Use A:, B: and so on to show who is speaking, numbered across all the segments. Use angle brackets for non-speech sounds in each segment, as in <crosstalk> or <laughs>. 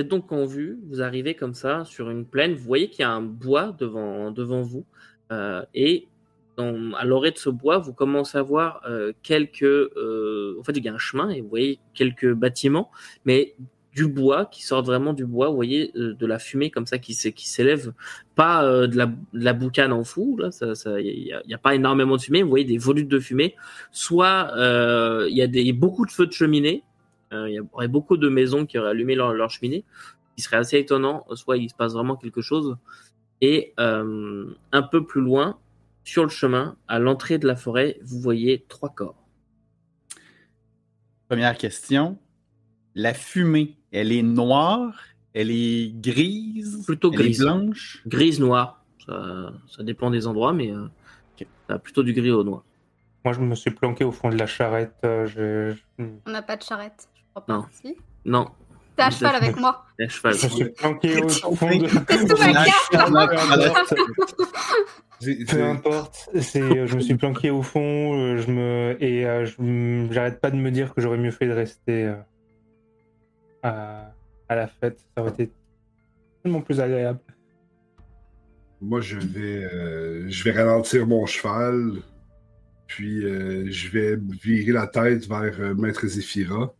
A: êtes donc en vue, vous arrivez comme ça sur une plaine, vous voyez qu'il y a un bois devant, devant vous, euh, et à l'orée de ce bois, vous commencez à voir euh, quelques... euh, en fait, il y a un chemin, et vous voyez quelques bâtiments, mais du bois, qui sortent vraiment du bois, vous voyez de la fumée comme ça qui, s'é- qui s'élève, pas de, la, de la boucane en fou, là, ça, a, y a pas énormément de fumée, vous voyez des volutes de fumée, soit il y a des, beaucoup de feux de cheminée, il y aurait beaucoup de maisons qui auraient allumé leur, leur cheminée, ce qui serait assez étonnant, soit il se passe vraiment quelque chose, et euh, un peu plus loin, sur le chemin, à l'entrée de la forêt, vous voyez trois corps.
B: Première question. La fumée, elle est noire, elle est grise,
A: Plutôt
B: elle
A: grise.
B: est blanche?
A: Grise, noire, ça, ça dépend des endroits, mais euh, ça a plutôt du gris au noir.
C: Moi, je me suis planqué au fond de la charrette. euh, je-
D: On n'a pas de charrette.
A: Non.
D: Si
A: Non,
D: T'es à cheval avec moi.
A: la cheval.
C: je me suis planqué au fond de.
D: C'est
C: Peu importe, c'est, je me suis planqué au fond, euh, je me, et euh, je j'arrête pas de me dire que j'aurais mieux fait de rester euh, à, à la fête. Ça aurait été tellement plus agréable.
E: Moi, je vais, euh, je vais ralentir mon cheval, puis euh, je vais virer la tête vers euh, Maître Zéphira.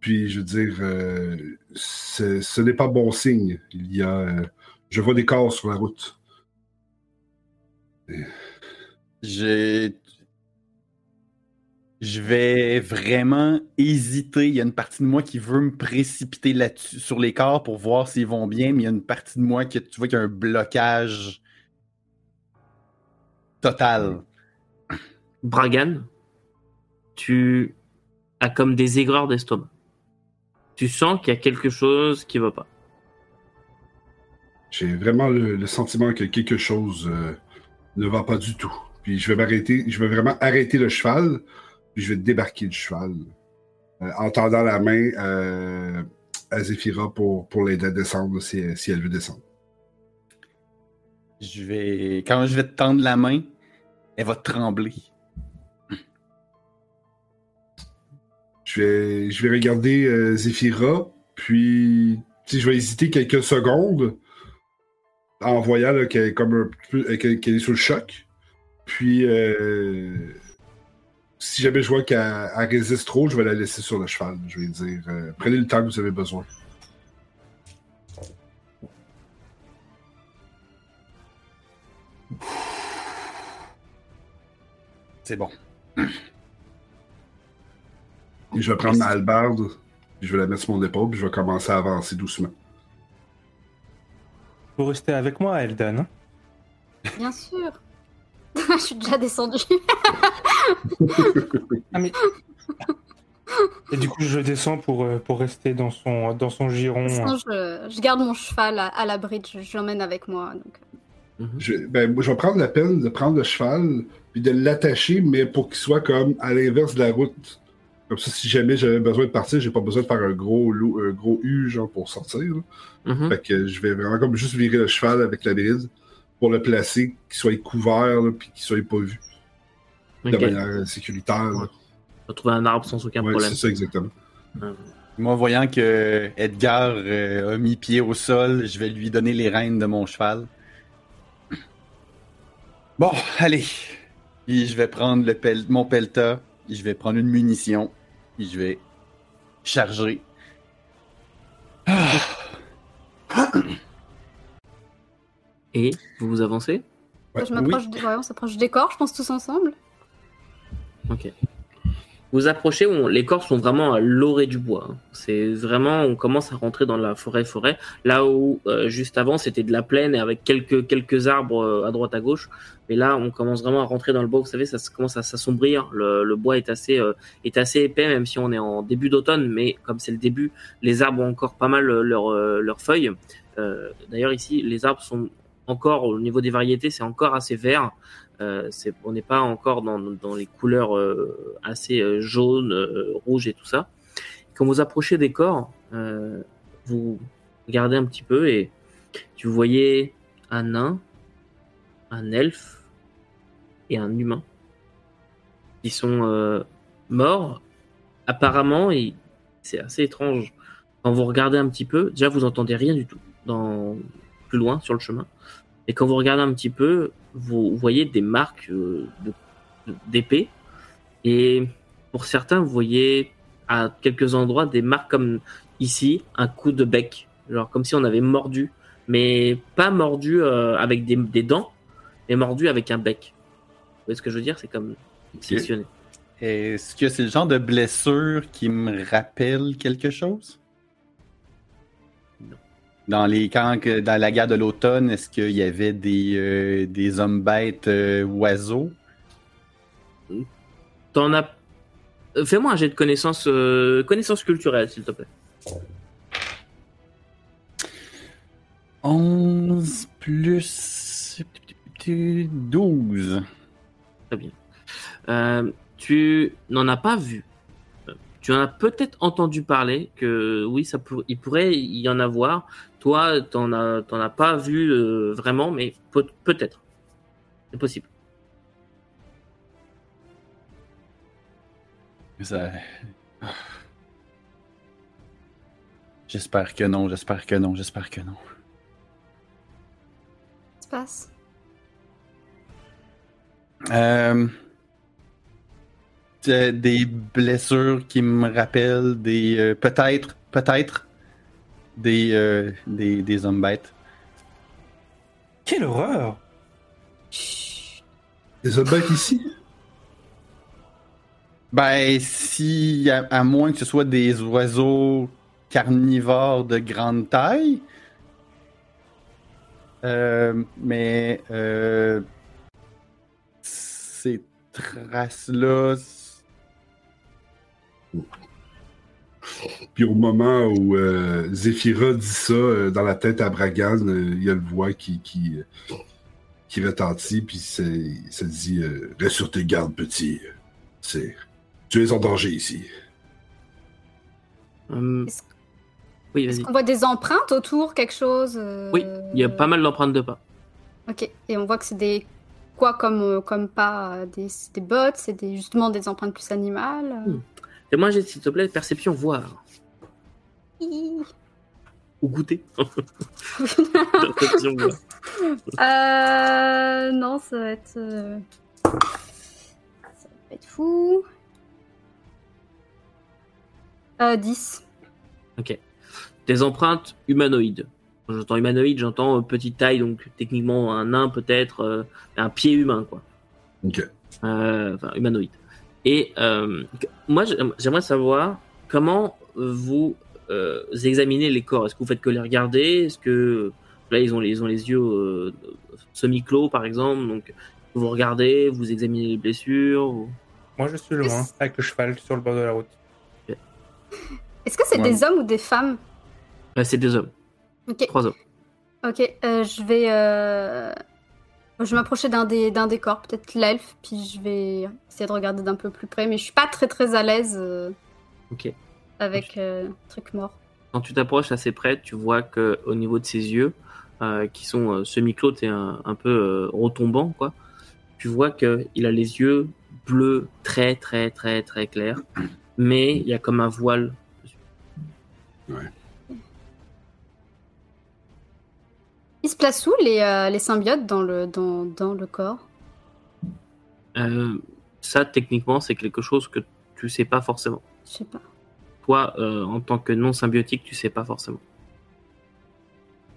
E: Puis, je veux dire, euh, ce n'est pas bon signe. Il y a, euh, je vois des corps sur la route.
B: Je... Je vais vraiment hésiter. Il y a une partie de moi qui veut me précipiter là-dessus sur les corps pour voir s'ils vont bien, mais il y a une partie de moi qui, tu vois, qui a un blocage total.
A: Bragan, tu as comme des aigreurs d'estomac. Tu sens qu'il y a quelque chose qui va pas.
E: J'ai vraiment le, le sentiment que quelque chose euh, ne va pas du tout. Puis je vais m'arrêter, je vais vraiment arrêter le cheval, puis je vais débarquer du cheval, euh, en tendant la main euh, à Zéphira pour, pour l'aider à descendre si, elle- si elle veut descendre.
B: Je vais. Quand je vais te tendre la main, elle va trembler.
E: Je vais, je vais regarder euh, Zéphira, puis je vais hésiter quelques secondes en voyant qu'elle est comme un peu, qu'elle est sous le choc. Puis euh, si jamais je vois qu'elle elle résiste trop, je vais la laisser sur le cheval. Je vais dire euh, prenez le temps que vous avez besoin.
B: C'est bon.
E: Et je vais prendre ma hallebarde, puis je vais la mettre sur mon épaule, puis je vais commencer à avancer doucement.
C: Vous restez avec moi, Eldan. hein?
D: Bien sûr. <laughs> Je suis déjà descendue.
C: Ah, mais... Et du coup, je descends pour, euh, pour rester dans son, dans son giron.
D: Sinon, je, je garde mon cheval à, à l'abri. Je, je l'emmène avec moi. Donc.
A: Mhm.
E: Je, ben, moi, je vais prendre la peine de prendre le cheval puis de l'attacher, mais pour qu'il soit comme à l'inverse de la route. Comme ça, si jamais j'avais besoin de partir, j'ai pas besoin de faire un gros loup, un gros U genre pour sortir.
A: Mhm.
E: Fait que je vais vraiment comme juste virer le cheval avec la bride pour le placer, qu'il soit couvert là, puis qu'il soit pas vu de manière euh, sécuritaire.
A: On va trouver un arbre sans aucun
E: Ouais,
A: problème.
E: c'est ça exactement.
B: Moi, voyant que Edgar euh, a mis pied au sol, je vais lui donner les rênes de mon cheval. Bon, allez. Puis je vais prendre le pel- mon pelta, je vais prendre une munition, puis je vais charger. Ah.
A: Et vous vous avancez?
E: Ouais,
D: je m'approche ouais, on s'approche des corps, je pense tous ensemble.
A: Ok. Vous approchez, on- les corps sont vraiment à l'orée du bois. hein. C'est vraiment, on commence à rentrer dans la forêt-forêt. Là où euh, juste avant c'était de la plaine et avec quelques quelques arbres euh, à droite à gauche. Mais là, on commence vraiment à rentrer dans le bois. Vous savez, ça commence à s'assombrir. Le, le bois est assez euh, est assez épais, même si on est en début d'automne. Mais comme c'est le début, les arbres ont encore pas mal euh, leurs euh, leurs feuilles. Euh, D'ailleurs ici, les arbres sont encore au niveau des variétés, c'est encore assez vert. Euh, on n'est pas encore dans, les couleurs euh, assez euh, jaunes, euh, rouges et tout ça. Quand vous approchez des corps, vous regardez un petit peu et tu voyez un nain, un elfe et un humain qui sont morts. Apparemment, c'est assez étrange. Quand vous regardez un petit peu, déjà vous entendez rien du tout plus loin sur le chemin. Et quand vous regardez un petit peu, vous voyez des marques euh, de- d'épée. Et pour certains, vous voyez à quelques endroits des marques comme ici, un coup de bec. Genre comme si on avait mordu. Mais pas mordu euh, avec des, des dents, mais mordu avec un bec. Vous voyez ce que je veux dire? C'est comme sectionné.
B: Est-ce que c'est le genre de blessure qui me rappelle quelque chose? Dans les camps, dans la guerre de l'automne, est-ce qu'il y avait des, euh, des hommes bêtes euh, oiseaux?
A: T'en as. euh, Fais-moi un jet de connaissances euh, connaissances culturelles, s'il te plaît.
B: 11 plus 12.
A: Euh, tu n'en as pas vu. Tu en as peut-être entendu parler que oui, ça pour- il pourrait y en avoir. Toi, t'en as, t'en as pas vu euh, vraiment, mais peut- peut-être. C'est possible.
B: Ça- J'espère que non, j'espère que non, j'espère que non.
D: Qu'est-ce qui se passe?
B: Euh, des blessures qui me rappellent des. euh, peut-être, peut-être des, euh, des, des hommes bêtes.
C: Quelle horreur
E: Les autres bêtes ici?
B: Ben, si, à, à moins que ce soit des oiseaux carnivores de grande taille. Euh, mais euh, ces traces-là.
E: Puis au moment où euh, Zéphira dit ça, euh, dans la tête à Bragan, euh, il y a le voix qui, qui, euh, qui retentit, puis ça dit euh, Reste sur tes gardes, petit. C'est... Tu es en danger ici.
A: Hum,
D: Est-ce
A: Oui,
D: est-ce
A: vas-y.
D: qu'on voit des empreintes autour, quelque chose euh,
A: Oui, il y a pas mal d'empreintes de pas.
D: Ok, et on voit que c'est des. Quoi comme, comme pas des, c'est des bottes, c'est des, justement des empreintes plus animales.
A: Fais-moi jet, s'il te plaît, perception, voir.
D: Hi.
A: Ou goûter. <laughs> perception, voir.
D: Euh, non, ça va être. euh, Ça va être fou. Euh, 10.
A: Des empreintes humanoïdes. Quand j'entends humanoïde, j'entends euh, petite taille, donc techniquement un nain peut-être, euh, un pied humain, quoi.
E: Ok.
A: Euh, enfin, humanoïde. Et euh, moi, j'aim- j'aimerais savoir comment vous euh, examinez les corps. Est-ce que vous faites que les regarder? Est-ce que là, ils ont les, ils ont les yeux euh, semi-clos, par exemple, donc vous regardez, vous examinez les blessures ou-
C: Moi, je suis loin, avec le cheval sur le bord de la route.
D: Est-ce que c'est
B: Ouais.
D: des hommes ou des femmes?
A: Ouais, C'est des hommes, trois hommes.
D: ok. euh, je vais. Je vais m'approcher d'un des, d'un des corps, peut-être l'elfe, puis je vais essayer de regarder d'un peu plus près, mais je suis pas très très à l'aise euh,
A: Ok.
D: avec euh, truc mort.
A: Quand tu t'approches assez près, tu vois que au niveau de ses yeux, euh, qui sont euh, semi-clos et un, un peu euh, retombants, quoi, tu vois que il a les yeux bleus très très très très clairs, mais il y a comme un voile.
D: Ils se placent où les, euh, les symbiotes dans le, dans, dans le corps
A: Euh, ça, techniquement, c'est quelque chose que tu sais pas forcément.
D: Je sais pas.
A: Toi, euh, en tant que non symbiotique, tu sais pas forcément.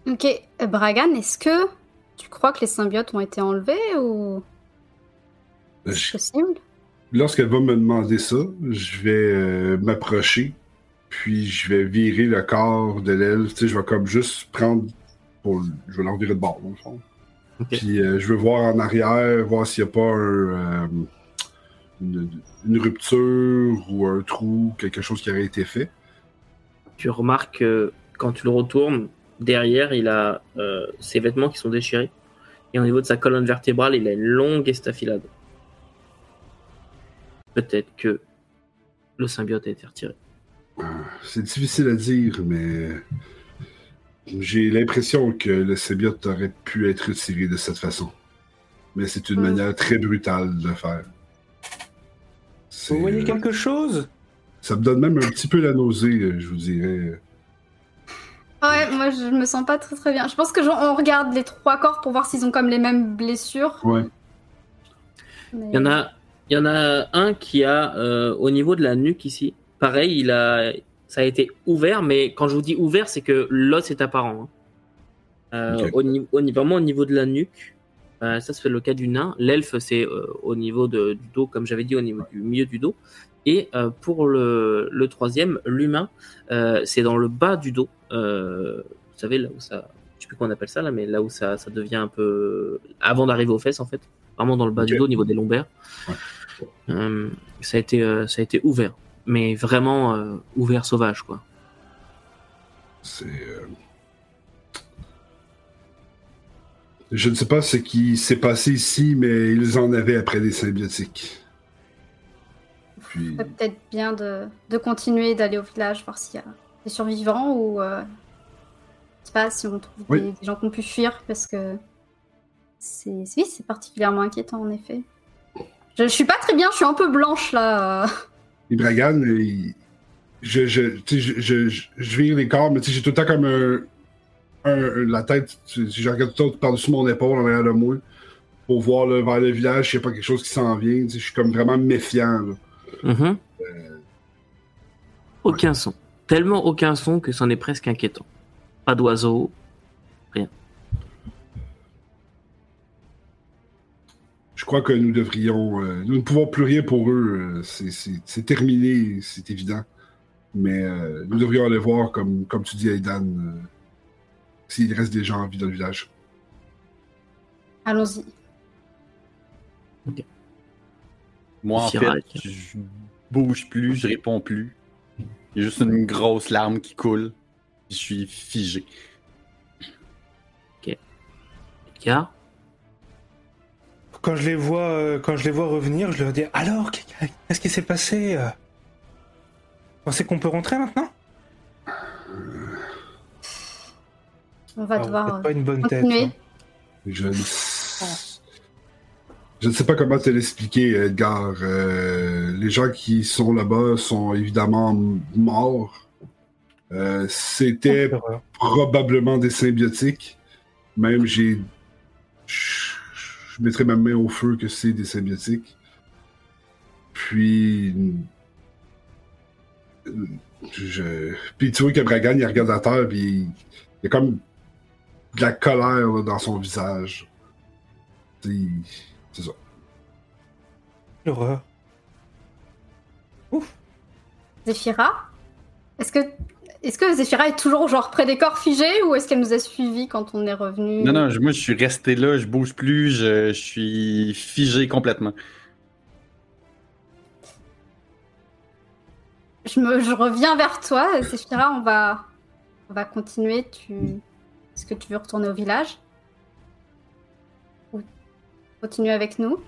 D: Ok, Bragan, est-ce que tu crois que les symbiotes ont été enlevés ou c'est
E: Je-
D: possible?
E: Lorsqu'elle va me demander ça, je vais euh, m'approcher, puis je vais virer le corps de l'elfe. Tu sais, je vais comme juste prendre. Pour, je vais l'envirer de bord, dans le fond. Puis euh, je veux voir en arrière, voir s'il n'y a pas un, euh, une, une rupture ou un trou, quelque chose qui aurait été fait.
A: Tu remarques que quand tu le retournes, derrière, il a euh, ses vêtements qui sont déchirés. Et au niveau de sa colonne vertébrale, il a une longue estafilade. Peut-être que le symbiote a été retiré.
E: Euh, C'est difficile à dire, mais j'ai l'impression que le symbiote aurait pu être retiré de cette façon. Mais c'est une
D: Hmm.
E: manière très brutale de le faire.
C: Vous voyez quelque chose?
E: Ça me donne même un petit peu la nausée, euh, je vous dirais.
D: moi je me sens pas très très bien. Je pense que on regarde les trois corps pour voir s'ils ont comme les mêmes blessures.
E: Ouais.
D: Mais-
A: Il y en a, il y en a un qui a euh, au niveau de la nuque ici. Pareil, il a, ça a été ouvert, mais quand je vous dis ouvert, c'est que l'os est apparent. hein. Euh, au, au vraiment au niveau de la nuque, euh, ça c'est le cas du nain. L'elfe c'est euh, au niveau de- du dos, comme j'avais dit, au niveau du milieu du dos. Et euh, pour le, le troisième, l'humain, c'est dans le bas du dos. Vous savez là où ça, je sais plus comment on appelle ça là, mais là où ça, ça devient un peu avant d'arriver aux fesses en fait, vraiment dans le bas du dos, au niveau des lombaires. Ça a été, ça a été ouvert, mais vraiment euh, ouvert sauvage quoi.
E: C'est. euh, Je ne sais pas ce qui s'est passé ici, mais ils en avaient après des symbiotiques. Puis.
D: Peut-être bien de, de continuer d'aller au village, voir s'il y a des survivants ou. euh, je sais pas si on trouve
E: Oui.
D: des, des gens qui ont pu fuir parce que. C'est oui, c'est particulièrement inquiétant en effet. Je, je suis pas très bien, je suis un peu blanche là. Euh.
E: Bragan, il- je, je, je, je, je, je vire les corps, mais j'ai tout le temps comme un, un- la tête, sais, je regarde tout le temps par-dessus mon épaule en arrière de moi pour voir là, vers le village s'il n'y a pas quelque chose qui s'en vient. Je suis comme vraiment méfiant. là.
A: Mhm. Aucun son, tellement aucun son que c'en est presque inquiétant. Pas d'oiseaux,
E: Je crois que nous devrions. euh, nous ne pouvons plus rien pour eux. euh, c'est- terminé, c'est évident. Mais euh, nous devrions aller voir, comme, comme tu dis, Aidan, euh, s'il reste des gens en vie dans le village.
D: Allons-y.
B: Moi, en fait, je bouge plus, je réponds plus. Il y a juste une grosse larme qui coule. Je suis figé.
A: car
C: Quand je les vois, euh, quand je les vois revenir, je leur dis alors, qu'est-ce qui s'est passé euh? Vous pensez qu'on peut rentrer maintenant?
D: On va
C: Ah, vous
D: devoir euh,
C: pas une bonne tête.
D: continuer.
C: hein.
E: Je ne... Je ne sais pas comment te l'expliquer, Edgar. Euh, les gens qui sont là-bas sont évidemment morts. Euh, C'était probablement des symbiotiques. Même j'ai. Je mettrais ma main au feu que c'est des symbiotiques. Puis. Je... Puis tu vois que Bragan, il regarde à terre, puis il y a comme de la colère là, dans son visage. C'est c'est ça.
C: L'horreur.
D: Zéphira Est-ce que. Est-ce que Zéphira est toujours genre près des corps figés ou est-ce qu'elle nous a suivis quand on est revenu?
B: Non, non, je- moi, je suis resté là, je bouge plus, je, je suis figé complètement.
D: Je, me, je reviens vers toi, Zéphira, on va, on va continuer. Tu... Est-ce que tu veux retourner au village? Ou continuer avec nous?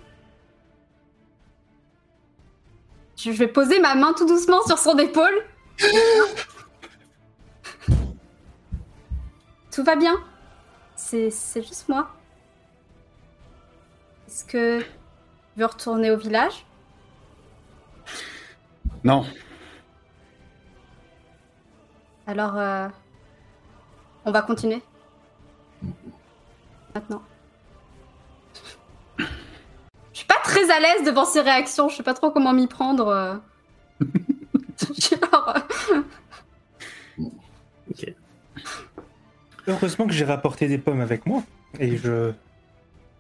D: Je vais poser ma main tout doucement sur son épaule. <laughs> Tout va bien. C'est juste moi. Est-ce que tu veux retourner au village?
B: Non,
D: Alors, euh, on va continuer. Maintenant. Je suis pas très à l'aise devant ces réactions. Je sais pas trop comment m'y prendre. euh. <laughs> <laughs> Genre,
C: Heureusement que j'ai rapporté des pommes avec moi. Et je.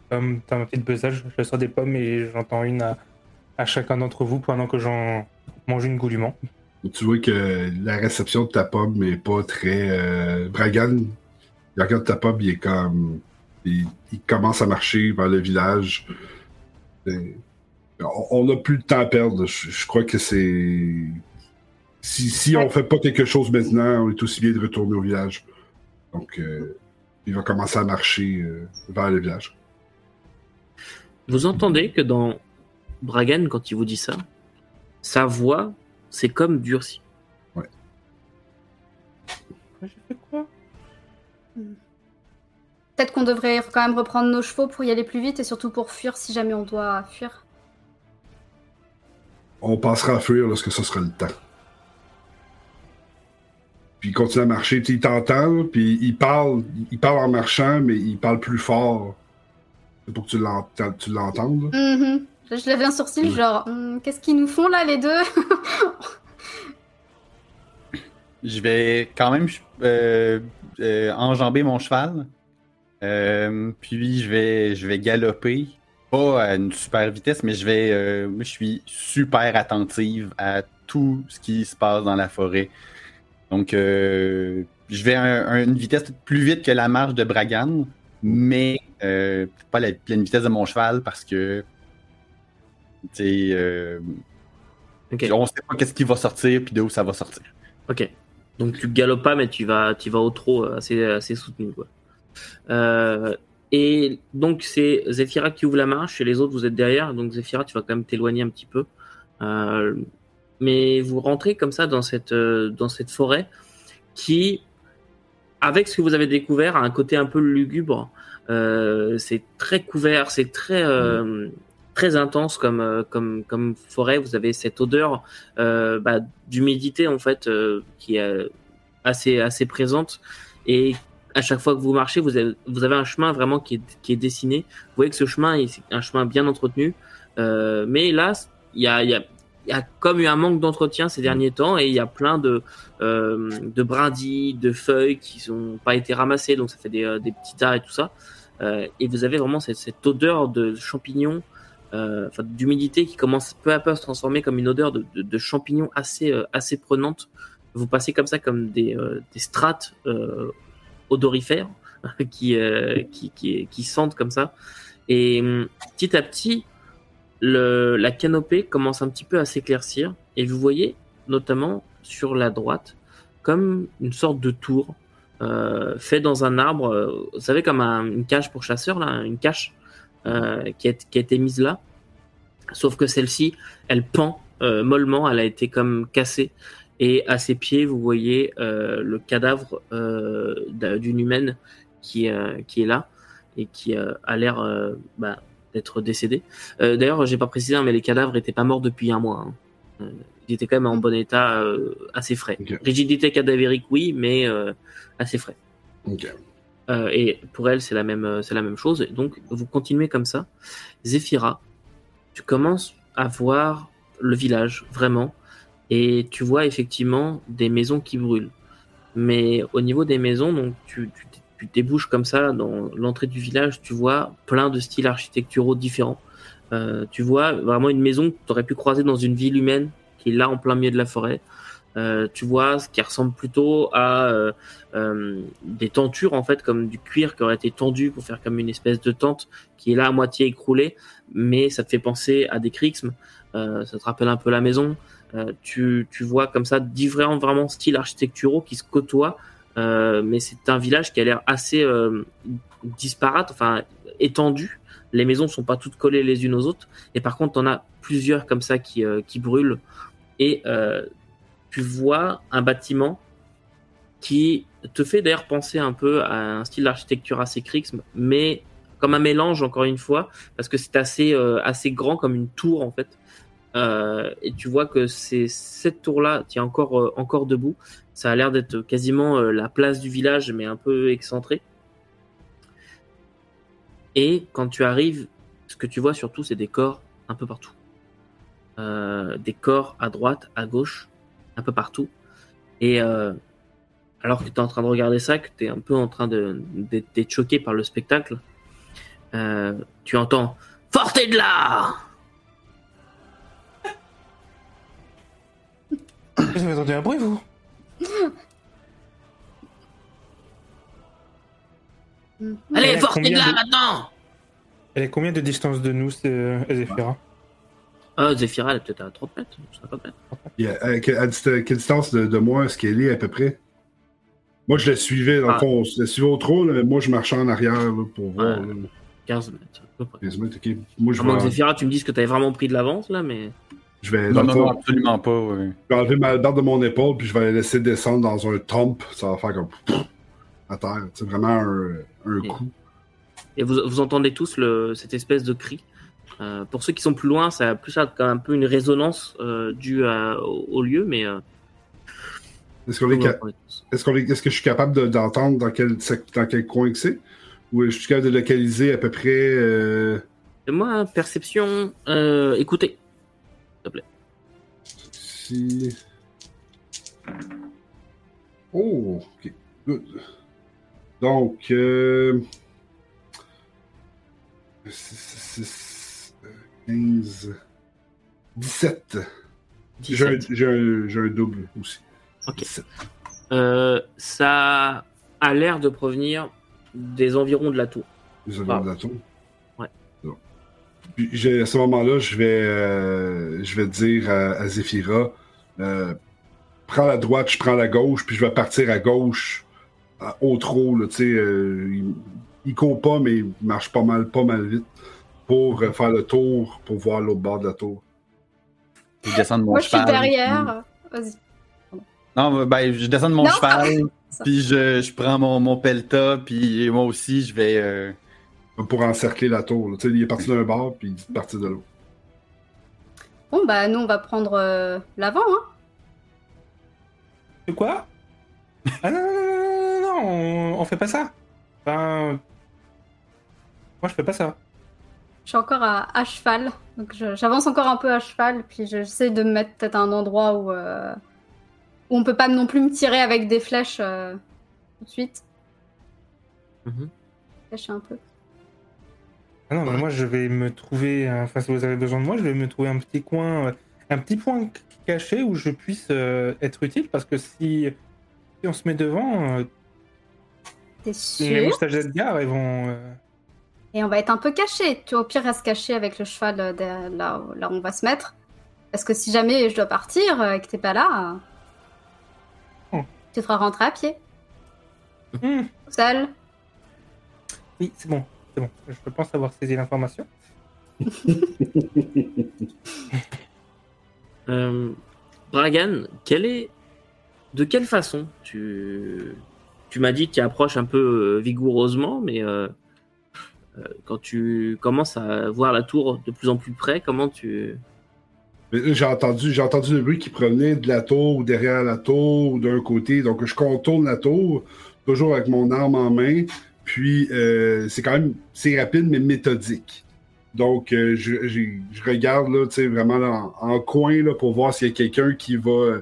C: Comme dans ma petite besace, je sors des pommes et j'entends une à, à chacun d'entre vous pendant que j'en mange une goulûment.
E: Tu vois que la réception de ta pomme n'est pas très. euh, Bragan, il regarde ta pomme, il est comme. Il, il commence à marcher vers le village. Et on- n'a plus de temps à perdre. Je, je crois que c'est. Si, si on fait pas quelque chose maintenant, on est aussi bien de retourner au village. Donc, euh, il va commencer à marcher euh, vers le village.
A: vous entendez que dans Bragan, quand il vous dit ça, sa voix, c'est comme durci.
C: J'ai fait quoi?
D: Peut-être qu'on devrait quand même reprendre nos chevaux pour y aller plus vite et surtout pour fuir si jamais on doit fuir.
E: On passera à fuir lorsque ce sera le temps. Puis il continue à marcher. Tu sais, il t'entend, puis il parle, il parle en marchant, mais il parle plus fort. C'est pour que tu l'entendes.
D: Mhm. Je, lève un sourcil, genre, Hum, qu'est-ce qu'ils nous font là, les deux? <laughs>
B: Je vais quand même euh, euh, enjamber mon cheval. Euh, puis je vais, je vais galoper. Pas à une super vitesse, mais je vais. euh, moi, je suis super attentive à tout ce qui se passe dans la forêt. Donc, euh, je vais à un- une vitesse plus vite que la marche de Bragan, mais euh, pas la pleine vitesse de mon cheval parce que. Tu sais, euh, on sait pas qu'est-ce qui va sortir puis d'où ça va sortir.
A: Ok. Donc tu galopes pas, mais tu vas, tu vas au trot assez, assez soutenu. Quoi. Euh, et donc c'est Zephyra qui ouvre la marche et les autres vous êtes derrière. Donc Zephyra, tu vas quand même t'éloigner un petit peu. Euh, mais vous rentrez comme ça dans cette, euh, dans cette forêt qui, avec ce que vous avez découvert, a un côté un peu lugubre. Euh, c'est très couvert, c'est très, euh, très intense comme, comme, comme forêt. Vous avez cette odeur euh, bah, d'humidité en fait qui est assez assez présente et à chaque fois que vous marchez vous avez, vous avez un chemin vraiment qui est, qui est dessiné vous voyez que ce chemin est un chemin bien entretenu mais là il y, a, il y a comme eu un manque d'entretien ces derniers temps et il y a plein de euh, de brindilles de feuilles qui n'ont pas été ramassées donc ça fait des, euh, des petits tas et tout ça Euh, et vous avez vraiment cette, cette odeur de champignons euh, enfin, d'humidité qui commence peu à peu à se transformer comme une odeur de, de, de champignons assez, assez prenante. Vous passez comme ça comme des, des strates odorifères <laughs> qui, qui, qui, qui sentent comme ça. Et hum, petit à petit, la canopée commence un petit peu à s'éclaircir et vous voyez notamment sur la droite comme une sorte de tour euh, fait dans un arbre, euh, vous savez comme un- une cage pour chasseurs là, une cache euh, qui, a, été mise là. Sauf que celle-ci, elle pend mollement, elle a été comme cassée. Et à ses pieds, vous voyez le cadavre d'un- d'une humaine qui, est là et qui a l'air bah, d'être décédée. Euh, D'ailleurs, j'ai pas précisé, hein, mais les cadavres étaient pas morts depuis un mois. hein. Euh, ils étaient quand même en bon état, euh, assez frais. Rigidité cadavérique, oui, mais euh, assez frais. Et pour elle, c'est la même, c'est la même chose. Et donc, vous continuez comme ça. Zéphira, tu commences à voir le village vraiment, et tu vois effectivement des maisons qui brûlent. Mais au niveau des maisons, donc tu, tu, tu comme ça dans l'entrée du village, tu vois plein de styles architecturaux différents. Euh, tu vois vraiment une maison que tu aurais pu croiser dans une ville humaine qui est là en plein milieu de la forêt. Euh, tu vois ce qui ressemble plutôt à euh, des tentures en fait comme du cuir qui aurait été tendu pour faire comme une espèce de tente qui est là à moitié écroulée mais ça te fait penser à des crixmes ça te rappelle un peu la maison tu, tu vois comme ça différents vraiment styles architecturaux qui se côtoient mais c'est un village qui a l'air assez euh, disparate enfin étendu. Les maisons sont pas toutes collées les unes aux autres. Et par contre on a plusieurs comme ça qui, euh, qui brûlent. Et euh, tu vois un bâtiment qui te fait d'ailleurs penser un peu à un style d'architecture assez crixme, mais comme un mélange encore une fois, parce que c'est assez euh, assez grand comme une tour en fait. Euh, et tu vois que c'est cette tour-là tient encore euh, encore debout. Ça a l'air d'être quasiment euh, la place du village, mais un peu excentré. Et quand tu arrives, ce que tu vois surtout, c'est des corps un peu partout. Des corps à droite, à gauche, un peu partout. Et alors que tu es en train de regarder ça, que tu es un peu en train d'être choqué par le spectacle, tu entends Sortez de là
C: Vous avez entendu un bruit, vous.
A: Allez,
C: Elle a
A: sortez de
C: combien
A: là
C: de-
A: maintenant
C: Elle est combien de distance de nous, euh, Zephyra
A: Ah, Zephyra, elle est peut-être à 30 mètres, 50 mètres.
E: Puis, à, à quelle- à quelle distance de, de moi est-ce qu'elle est à peu près? Moi, je la suivais, dans le
A: Ah.
E: fond, je la suivais au trot, là, mais moi, je marchais en arrière là, pour voir.
A: Ouais.
E: là.
A: 15 mètres, à peu près.
E: 15 mètres, ok. Moi, je
A: Zephyra, tu me dises que tu avais vraiment pris de l'avance, là, mais.
E: Je vais,
B: Non, non,
E: fond,
B: non, absolument pas. ouais.
E: je vais enlever ma barre de mon épaule, puis je vais la laisser descendre dans un tombe. Ça va faire comme <laughs> à terre. C'est vraiment un, un
A: Et-
E: coup.
A: Et vous, vous entendez tous le, cette espèce de cri. Euh, pour ceux qui sont plus loin, ça a plus un, un peu une résonance euh, due à- au, au lieu, mais euh,
E: Est-ce qu'on est, ca-
A: est
E: qu'on est- est-ce que je suis capable de- d'entendre dans quel, dans quel coin que c'est? Ou je suis capable de localiser à peu près. euh,
A: Fais-moi perception.
E: Si. Oh, ok. Good. Donc, euh... 6, 15, 17. J'ai un,
A: 17.
E: j'ai un- j'ai un double aussi.
A: Ok.
E: 17.
A: Euh, ça a l'air de provenir des environs de la tour.
E: Les
A: Ah.
E: de la tour. Puis, à ce moment-là, je vais, euh, je vais dire à, à Zephyra euh, prends la droite, je prends la gauche, puis je vais partir à gauche à- au trot. Là, tu sais, euh, il, il court pas, mais il marche pas mal, pas mal vite pour euh, faire le tour, pour voir l'autre bord de la tour.
B: Je descends de mon
D: Moi, je suis
B: cheval.
D: derrière. Vas-y.
B: Non, ben, je descends de mon
D: Non,
B: cheval, puis je, je prends mon, mon pelta, puis moi aussi, je vais. euh,
E: Pour encercler la tour. là. Tu sais, il est parti d'un bord, puis il est parti de l'autre.
D: Bon, bah, nous, on va prendre euh, l'avant, hein.
C: De quoi? Ah non, non, non, non, non, non, on, on fait pas ça. Enfin. Moi, je fais pas ça.
D: Je suis encore à, à cheval. Donc, j'avance encore un peu à cheval. Puis, j'essaie de me mettre peut-être à un endroit où, euh, où on peut pas non plus me tirer avec des flèches euh, tout de suite.
A: Mhm.
D: Cacher un peu.
C: Ah non, mais moi, je vais me trouver. Enfin, si vous avez besoin de moi, je vais me trouver un petit coin. euh, Un petit point caché où je puisse euh, être utile. Parce que si, si on se met devant, euh, les moustaches d'Edgar, elles vont. euh,
D: Et on va être un peu caché. Tu vois, au pire, reste caché avec le cheval là, où- là où on va se mettre. Parce que si jamais je dois partir et que t'es pas là,
C: Oh.
D: tu te feras rentrer à pied.
C: hmm,
D: Seul.
C: Oui, c'est bon. C'est bon. Je pense avoir saisi l'information. <laughs>
A: Euh, Bragan, quelle est, de quelle façon tu, tu m'as dit que tu approches un peu euh, vigoureusement, mais euh, quand tu commences à voir la tour de plus en plus près, comment tu,
E: J'ai entendu, j'ai entendu le bruit qui provenait de la tour ou derrière la tour ou d'un côté. Donc je contourne la tour, toujours avec mon arme en main. Puis euh, c'est quand même c'est rapide mais méthodique. Donc euh, je, je regarde là, vraiment en, en coin là, pour voir s'il y a quelqu'un qui va.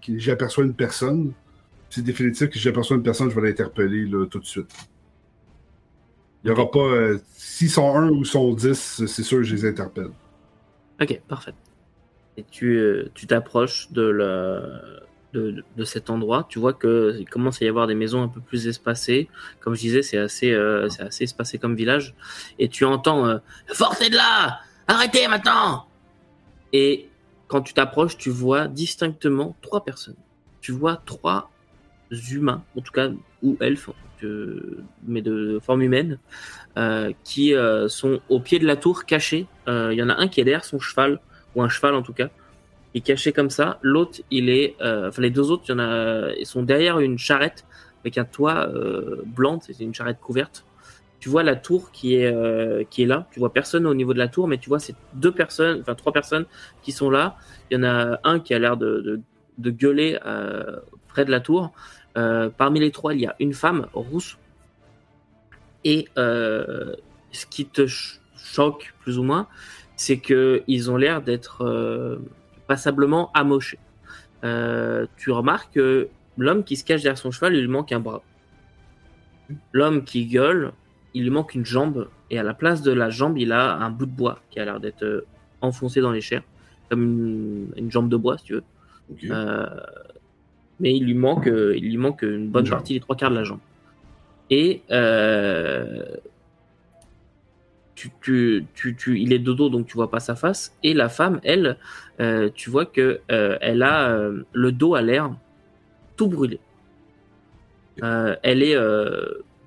E: qui- j'aperçois une personne. C'est définitif que j'aperçois une personne, je vais l'interpeller là, tout de suite. Il n'y aura pas. euh, S'ils sont un ou sont dix, c'est sûr que je les interpelle.
A: Ok, parfait. Et tu tu t'approches de, la, de, de cet endroit. Tu vois que il commence à y avoir des maisons un peu plus espacées. Comme je disais, c'est assez, euh, c'est assez espacé comme village. Et tu entends euh, Sortez de là Arrêtez maintenant Et quand tu t'approches, tu vois distinctement trois personnes. Tu vois trois humains, en tout cas, ou elfes, que- mais de forme humaine, euh, qui euh, sont au pied de la tour cachés. Euh, Il y en a un qui est derrière son cheval, ou un cheval en tout cas, caché comme ça. L'autre, il est, euh, enfin les deux autres, il y en a, ils sont derrière une charrette avec un toit euh, blanc, c'est une charrette couverte. Tu vois la tour qui est euh, qui est là. Tu vois personne au niveau de la tour, mais tu vois ces deux personnes, enfin trois personnes qui sont là. Il y en a un qui a l'air de, de, gueuler près de la tour. Parmi les trois, il y a une femme rousse. Et ce qui te ch- choque plus ou moins, c'est que ils ont l'air d'être passablement amochés. Euh, tu remarques que l'homme qui se cache derrière son cheval, il lui manque un bras. L'homme qui gueule, il lui manque une jambe, et à la place de la jambe, il a un bout de bois qui a l'air d'être euh, enfoncé dans les chairs, comme une, une jambe de bois, si tu veux. Euh, mais il lui manque, il lui manque une bonne
E: Une
A: partie, les trois quarts de la jambe. Et euh, tu, tu, tu, tu- il est de dos, donc tu vois pas sa face. Et la femme, elle, euh, tu vois que euh, elle a euh, le dos à l'air tout brûlé. Elle est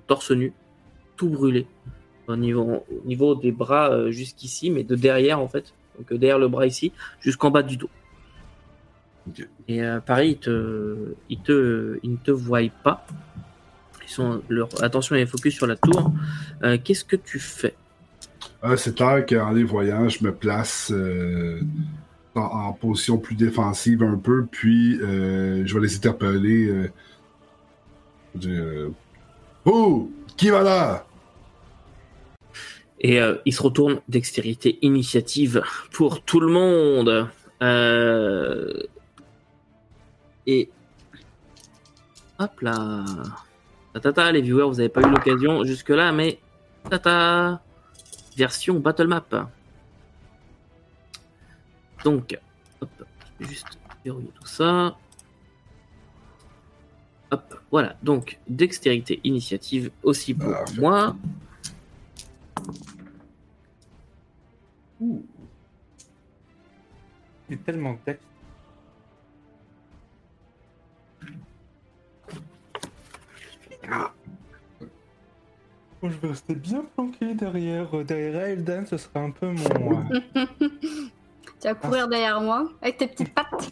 A: torse nu, tout brûlé au niveau, au niveau des bras jusqu'ici, mais de derrière en fait, donc derrière le bras ici, jusqu'en bas du dos. Et pareil, ils te, ils te, ils ne te voient pas. Ils sont, leur attention est focus sur la tour. Qu'est-ce que tu fais?
E: Ah, c'est clair qu'en les voyant, je me place euh, en, position plus défensive un peu, puis euh, je vais les interpeller. Euh, euh, oh, qui va là?
A: Et euh, il se retourne dextérité initiative pour tout le monde. Euh, Et hop là. Tata, les viewers, vous n'avez pas eu l'occasion jusque-là, mais tata, version battle map. Donc, hop, je vais juste verrouiller tout ça. Hop, voilà. Donc, dextérité initiative aussi pour
E: Parfait.
A: moi.
C: Il est tellement dex. Moi, je vais rester bien planqué derrière, euh, derrière Eldan, ce sera un peu mon. euh, <laughs>
D: Tu vas courir derrière moi avec tes petites pattes.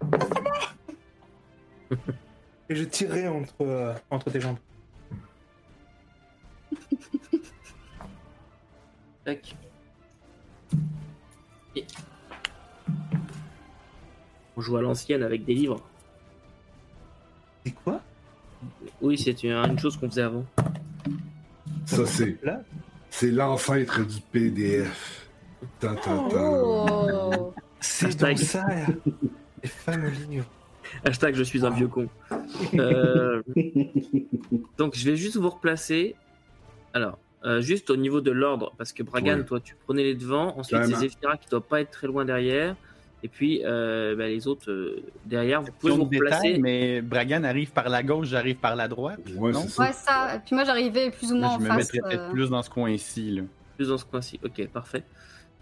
D: <laughs>
C: Et je tirerai entre, euh, entre tes jambes. <laughs>
A: Tac. Et- On joue à l'ancienne avec des livres.
C: C'est quoi?
A: Oui, c'est une, une chose qu'on faisait avant.
E: Ça, c'est,
C: Là
E: c'est l'ancêtre du PDF.
D: Oh
C: C'est donc ça, les fameux livres.
A: Hashtag je suis un vieux con. Euh, donc je vais juste vous replacer. Alors, euh, juste au niveau de l'ordre, parce que Bragan,
E: Ouais.
A: toi tu prenais les devants. Ensuite, c'est. Zephyra qui doit pas être très loin derrière. Et puis euh, bah, les autres euh, derrière, vous pouvez vous replacer.
B: détail, mais Bragan arrive par la gauche, j'arrive par la droite.
E: Ouais,
B: Non?
E: c'est ça.
D: Ouais, ça. Et puis moi, j'arrivais plus ou moins
B: Là,
D: en
B: je me
D: face.
B: mettrais peut-être
D: euh,
B: plus dans ce coin-ci. là.
A: Plus dans ce coin-ci. Ok, parfait.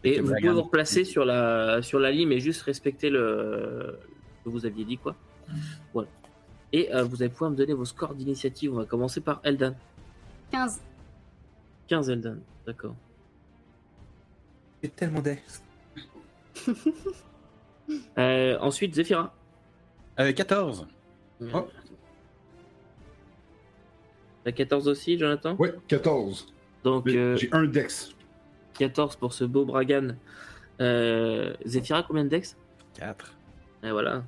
A: Et vous
B: Bragan.
A: pouvez vous replacer sur la, sur la ligne, mais juste respecter le ce que vous aviez dit, quoi. Voilà. Et euh, vous allez pouvoir me donner vos scores d'initiative. On va commencer par Eldan.
D: 15.
A: 15 Eldan, d'accord.
C: C'est tellement dex. <laughs>
A: Euh, ensuite, Zephyra.
B: Euh, 14.
E: Oh.
A: T'as 14 aussi, Jonathan?
E: Ouais, 14.
A: Donc, euh,
E: J'ai un dex.
A: 14 pour ce beau Bragan. Euh, Zephyra, combien de dex?
B: 4.
A: Et voilà.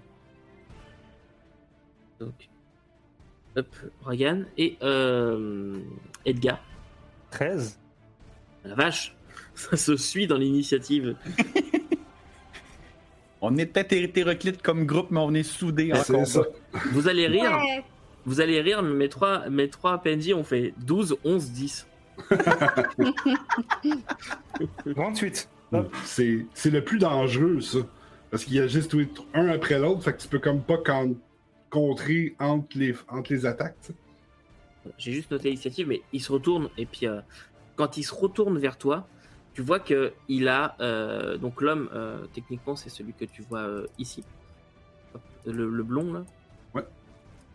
A: Donc, hop, Bragan. Et euh, Edgar.
C: 13
A: La vache <laughs> Ça se suit dans l'initiative. <laughs>
B: On est peut-être hétéroclite comme groupe, mais on est soudés en
E: ça.
A: Vous allez rire,
D: Ouais.
A: vous allez rire, mais mes trois, mes trois PNJ ont fait 12, 11, 10.
C: 28.
E: C'est, c'est le plus dangereux, ça. Parce qu'il y a juste un après l'autre, fait que tu peux comme pas con- contrer entre les, entre les attaques.
A: J'ai juste noté l'initiative, mais il se retourne et puis euh, quand il se retourne vers toi, tu vois que il a euh, donc l'homme euh, techniquement c'est celui que tu vois euh, ici, le, le blond là,
E: Ouais.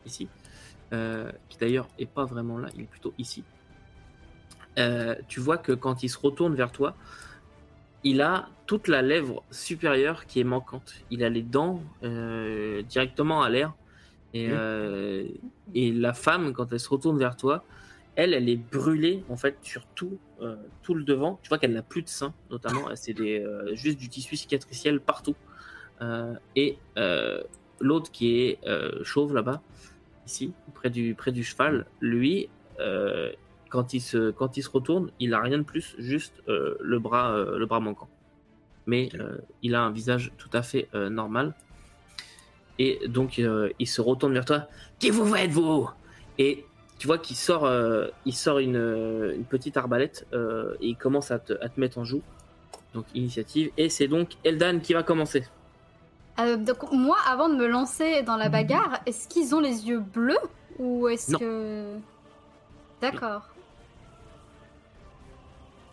A: ici, qui d'ailleurs est pas vraiment là, il est plutôt ici. Tu vois que quand il se retourne vers toi, il a toute la lèvre supérieure qui est manquante. Il a les dents directement à l'air. Et, et la femme, quand elle se retourne vers toi, elle, elle est brûlée en fait sur tout, euh, tout le devant. Tu vois qu'elle n'a plus de sein, notamment. C'est des, euh, juste du tissu cicatriciel partout. Euh, et l'autre qui est chauve là-bas, ici, près du, près du cheval, lui, quand, il se, quand il se retourne, il a rien de plus, juste le, bras, le bras manquant. Mais il a un visage tout à fait normal. Et donc, il se retourne vers toi. Qui vous faites, vous? Et tu vois qu'il sort, euh, il sort une, une petite arbalète euh, et il commence à te, à te mettre en joue. Donc, initiative. Et c'est donc Eldan qui va commencer.
D: Euh, donc moi, avant de me lancer dans la bagarre, est-ce qu'ils ont les yeux bleus ou est-ce que D'accord.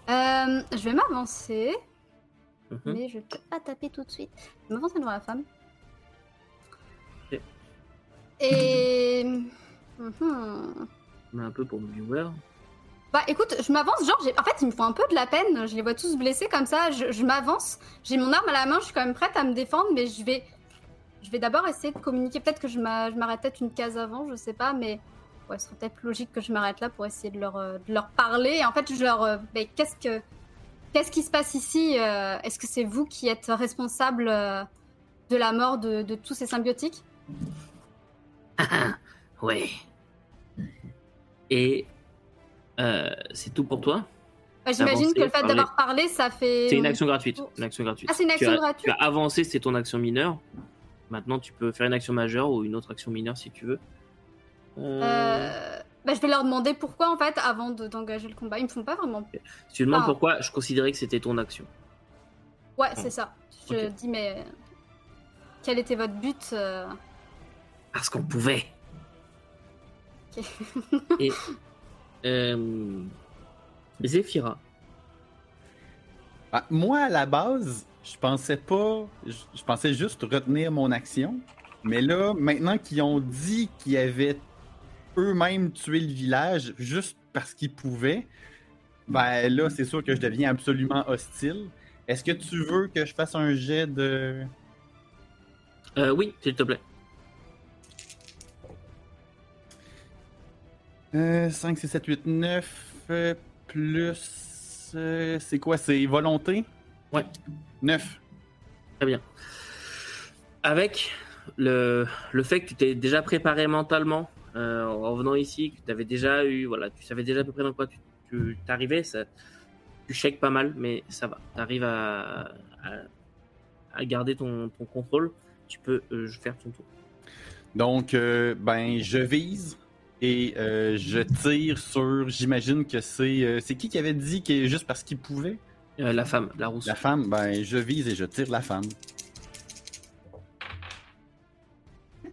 D: Je vais m'avancer,
A: Mhm.
D: mais je peux pas taper tout de suite. Je vais m'avancer devant la femme. Et
A: On a un peu pour nos viewers.
D: Bah écoute, je m'avance, genre, en fait, ils me font un peu de la peine, je les vois tous blessés comme ça, je, je m'avance, j'ai mon arme à la main, je suis quand même prête à me défendre, mais je vais, je vais d'abord essayer de communiquer, peut-être que je m'a- je m'arrête peut-être une case avant, je sais pas, mais ouais, ce serait peut-être logique que je m'arrête là pour essayer de leur, euh, de leur parler, et en fait, je leur, euh, mais qu'est-ce que, Qu'est-ce qui se passe ici euh, Est-ce que c'est vous qui êtes responsable de la mort de, de tous ces symbiotiques? <laughs>
A: Ouais. Et euh, c'est tout pour toi
D: Bah, J'imagine que le fait d'avoir parlé, ça fait.
A: C'est une action gratuite. Une action gratuite.
D: Ah, c'est une
A: Tu
D: action
A: as-
D: gratuite
A: Tu as avancé, c'est ton action mineure. Maintenant, tu peux faire une action majeure ou une autre action mineure si tu veux. Euh,
D: Euh, bah, je vais leur demander pourquoi en fait avant de- d'engager le combat. Ils me font pas vraiment.
A: Si tu demandes
D: ah.
A: pourquoi, je considérais que c'était ton action.
D: Ouais, c'est ça. Je
A: Ok.
D: dis mais quel était votre but euh,
A: Parce qu'on pouvait. <laughs> Et euh, Zephyra.
B: Ah, moi, à la base, je pensais pas. Je, je pensais juste retenir mon action. Mais là, maintenant qu'ils ont dit qu'ils avaient eux-mêmes tué le village juste parce qu'ils pouvaient, ben là, c'est sûr que je deviens absolument hostile. Est-ce que tu veux que je fasse un jet de.
A: Euh, oui, s'il te plaît.
B: Euh, 5, 6, 7, 8, 9, euh, plus. euh, c'est quoi? C'est volonté?
A: Ouais.
B: 9.
A: Très bien. Avec le, le fait que tu t'es déjà préparé mentalement euh, en venant ici, que tu avais déjà eu, voilà, tu savais déjà à peu près dans quoi tu, tu t'arrivais, ça, tu shakes pas mal, mais ça va. Tu arrives à, à, à garder ton, ton contrôle. Tu peux euh, faire ton tour.
B: Donc, euh, ben, je vise et euh, je tire sur. J'imagine que c'est. euh, c'est qui qui avait dit que juste parce qu'il pouvait?
A: Euh, la femme, la rousse.
B: La femme, ben, je vise et je tire la femme.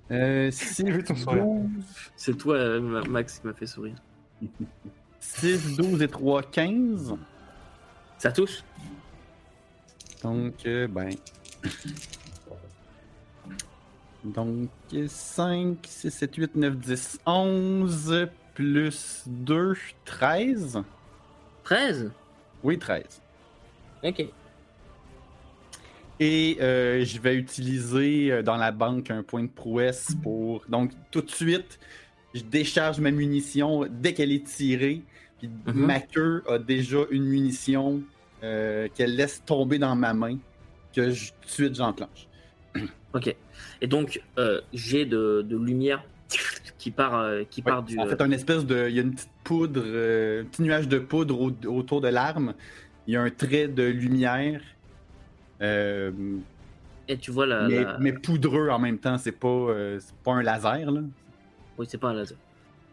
B: Euh, 6,
C: J'ai vu ton sourire.
B: 12,
A: C'est toi, Ma- Max, qui m'a fait sourire. <laughs>
B: 6, 12 et 3, 15.
A: Ça touche?
B: Donc, euh, ben. Donc, 5, 6, 7, 8, 9, 10, 11, plus 2, 13.
A: 13
B: Oui, 13.
A: Ok.
B: Et euh, je vais utiliser euh, dans la banque un point de prouesse pour. Donc, tout de suite, je décharge ma munition dès qu'elle est tirée. Puis
A: Mhm.
B: ma queue a déjà une munition euh, qu'elle laisse tomber dans ma main, que je, tout de suite j'enclenche. <clears throat>
A: Ok. Et donc, euh, j'ai de, de lumière qui part, euh, qui part
B: Ouais,
A: du.
B: En fait, un espèce de. Il y a une petite poudre, euh, un petit nuage de poudre au- autour de l'arme. Il y a un trait de lumière. euh,
A: et tu vois la.
B: mais,
A: la-
B: mais poudreux en même temps, c'est pas, euh, pas un laser, là.
A: Oui, c'est pas un laser.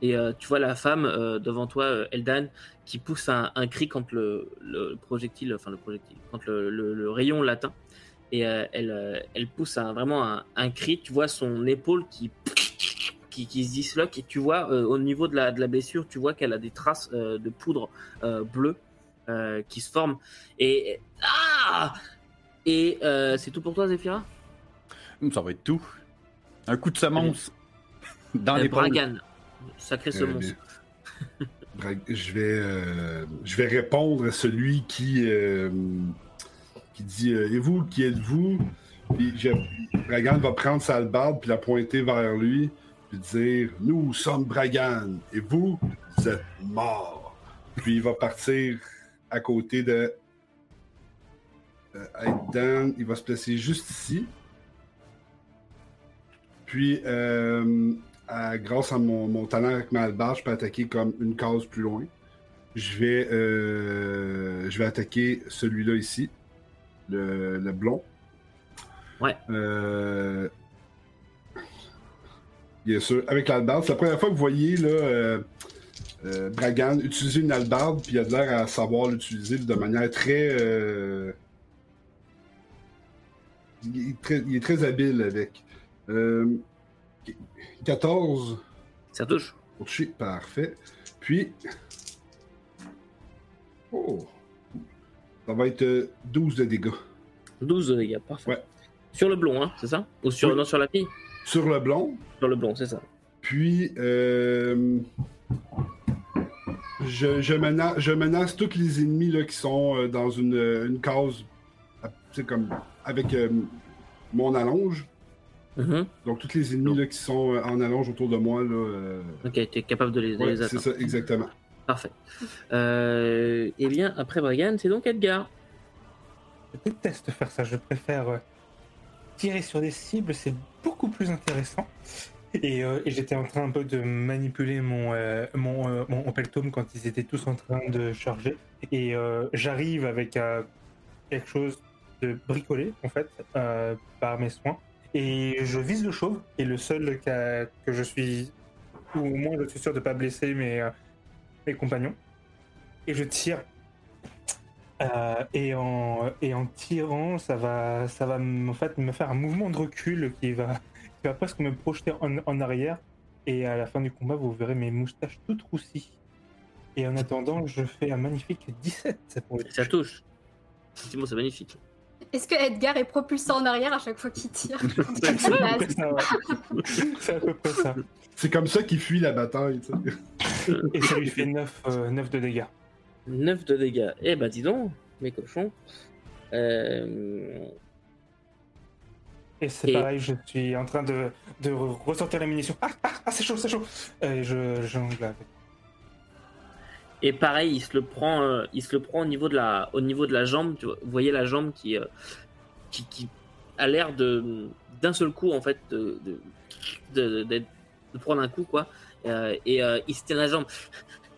A: Et euh, tu vois la femme euh, devant toi, euh, Eldan, qui pousse un, un cri quand le, le projectile, enfin le projectile, quand le, le- le rayon l'atteint. Et euh, elle, euh, elle pousse un- vraiment un, un cri. Tu vois son épaule qui, qui, qui se disloque et tu vois euh, au niveau de la, de la blessure, tu vois qu'elle a des traces de poudre bleue qui se forment. Et ah Et c'est tout pour toi, Zephyra
B: Hum, Ça va être tout. Un coup de semonce. <laughs> Dans les
A: Bragan, sacré semonce.
E: Je vais, euh, je vais répondre à celui qui, euh, dit euh, Et vous, qui êtes-vous? Puis Bragan va prendre sa hallebarde puis la pointer vers lui, puis dire Nous sommes Bragan, et vous, êtes morts. Puis il va partir à côté de euh. Il va se placer juste ici. Puis, euh, grâce à mon, talent avec ma hallebarde, je peux attaquer comme une case plus loin. Je vais, euh, je vais attaquer celui-là ici, le, le blond.
A: Ouais.
E: Euh, bien sûr, avec l'albarde. C'est la première fois que vous voyez là, euh, euh, Bragan utiliser une albarde, puis il a de l'air à savoir l'utiliser de manière très, euh, il, est très. il est très habile avec. Euh, 14
A: Ça touche.
E: toucher, parfait. Puis. Oh! Ça va être euh, 12 de dégâts.
A: 12 de dégâts, parfait.
E: Ouais.
A: Sur le blond, hein, c'est ça? Ou sur,
E: Oui.
A: non, sur la fille?
E: Sur le blond.
A: Sur le blond, c'est ça.
E: Puis, euh, je, je, menace, je menace tous les ennemis là, qui sont euh, dans une, une case, c'est comme avec euh, mon allonge.
A: Mhm.
E: Donc, tous les ennemis là, qui sont euh, en allonge autour de moi. Là, euh,
A: Ok, tu es capable de les,
E: ouais,
A: les
E: c'est ça, exactement.
A: Parfait. Euh, eh bien, après Brian, c'est donc Edgar.
C: je déteste faire ça. Je préfère euh, tirer sur des cibles, c'est beaucoup plus intéressant. Et, euh, j'étais en train un peu de manipuler mon, mon, mon Opel quand ils étaient tous en train de charger. Et j'arrive avec quelque chose de bricolé, en fait, par mes soins. Et je vise le chauve, et le seul qu'a- que je suis, ou au moins je suis sûr de ne pas blesser euh, mes compagnons. Et je tire. Euh, et, en, et en tirant, ça va, ça va en fait me faire un mouvement de recul qui va, qui va presque me projeter en, en arrière. Et à la fin du combat, vous verrez mes moustaches toutes roussies. Et en attendant, je fais un magnifique 17 pour
A: Ça touche. Effectivement, c'est magnifique.
D: Est-ce que Edgar est propulsé en arrière à chaque fois qu'il tire? <laughs>
C: C'est à peu près ça, ouais. C'est
E: comme ça qu'il fuit la bataille. <laughs>
C: Et ça lui fait <laughs> 9, euh, 9 de dégâts.
A: 9 de dégâts. Eh bah dis donc, mes cochons. Euh...
C: Et c'est
A: Et-
C: pareil, je suis en train de, de ressortir la munition. Ah, ah, ah, c'est chaud, c'est chaud. Et je jongle avec.
A: Et pareil, il se le prend, euh, il se le prend au niveau de la, au niveau de la jambe. Tu vois, vous voyez la jambe qui, euh, qui, qui a l'air de, d'un seul coup en fait, de, de, de, de- de prendre un coup quoi. Euh, et euh, il se tient la jambe.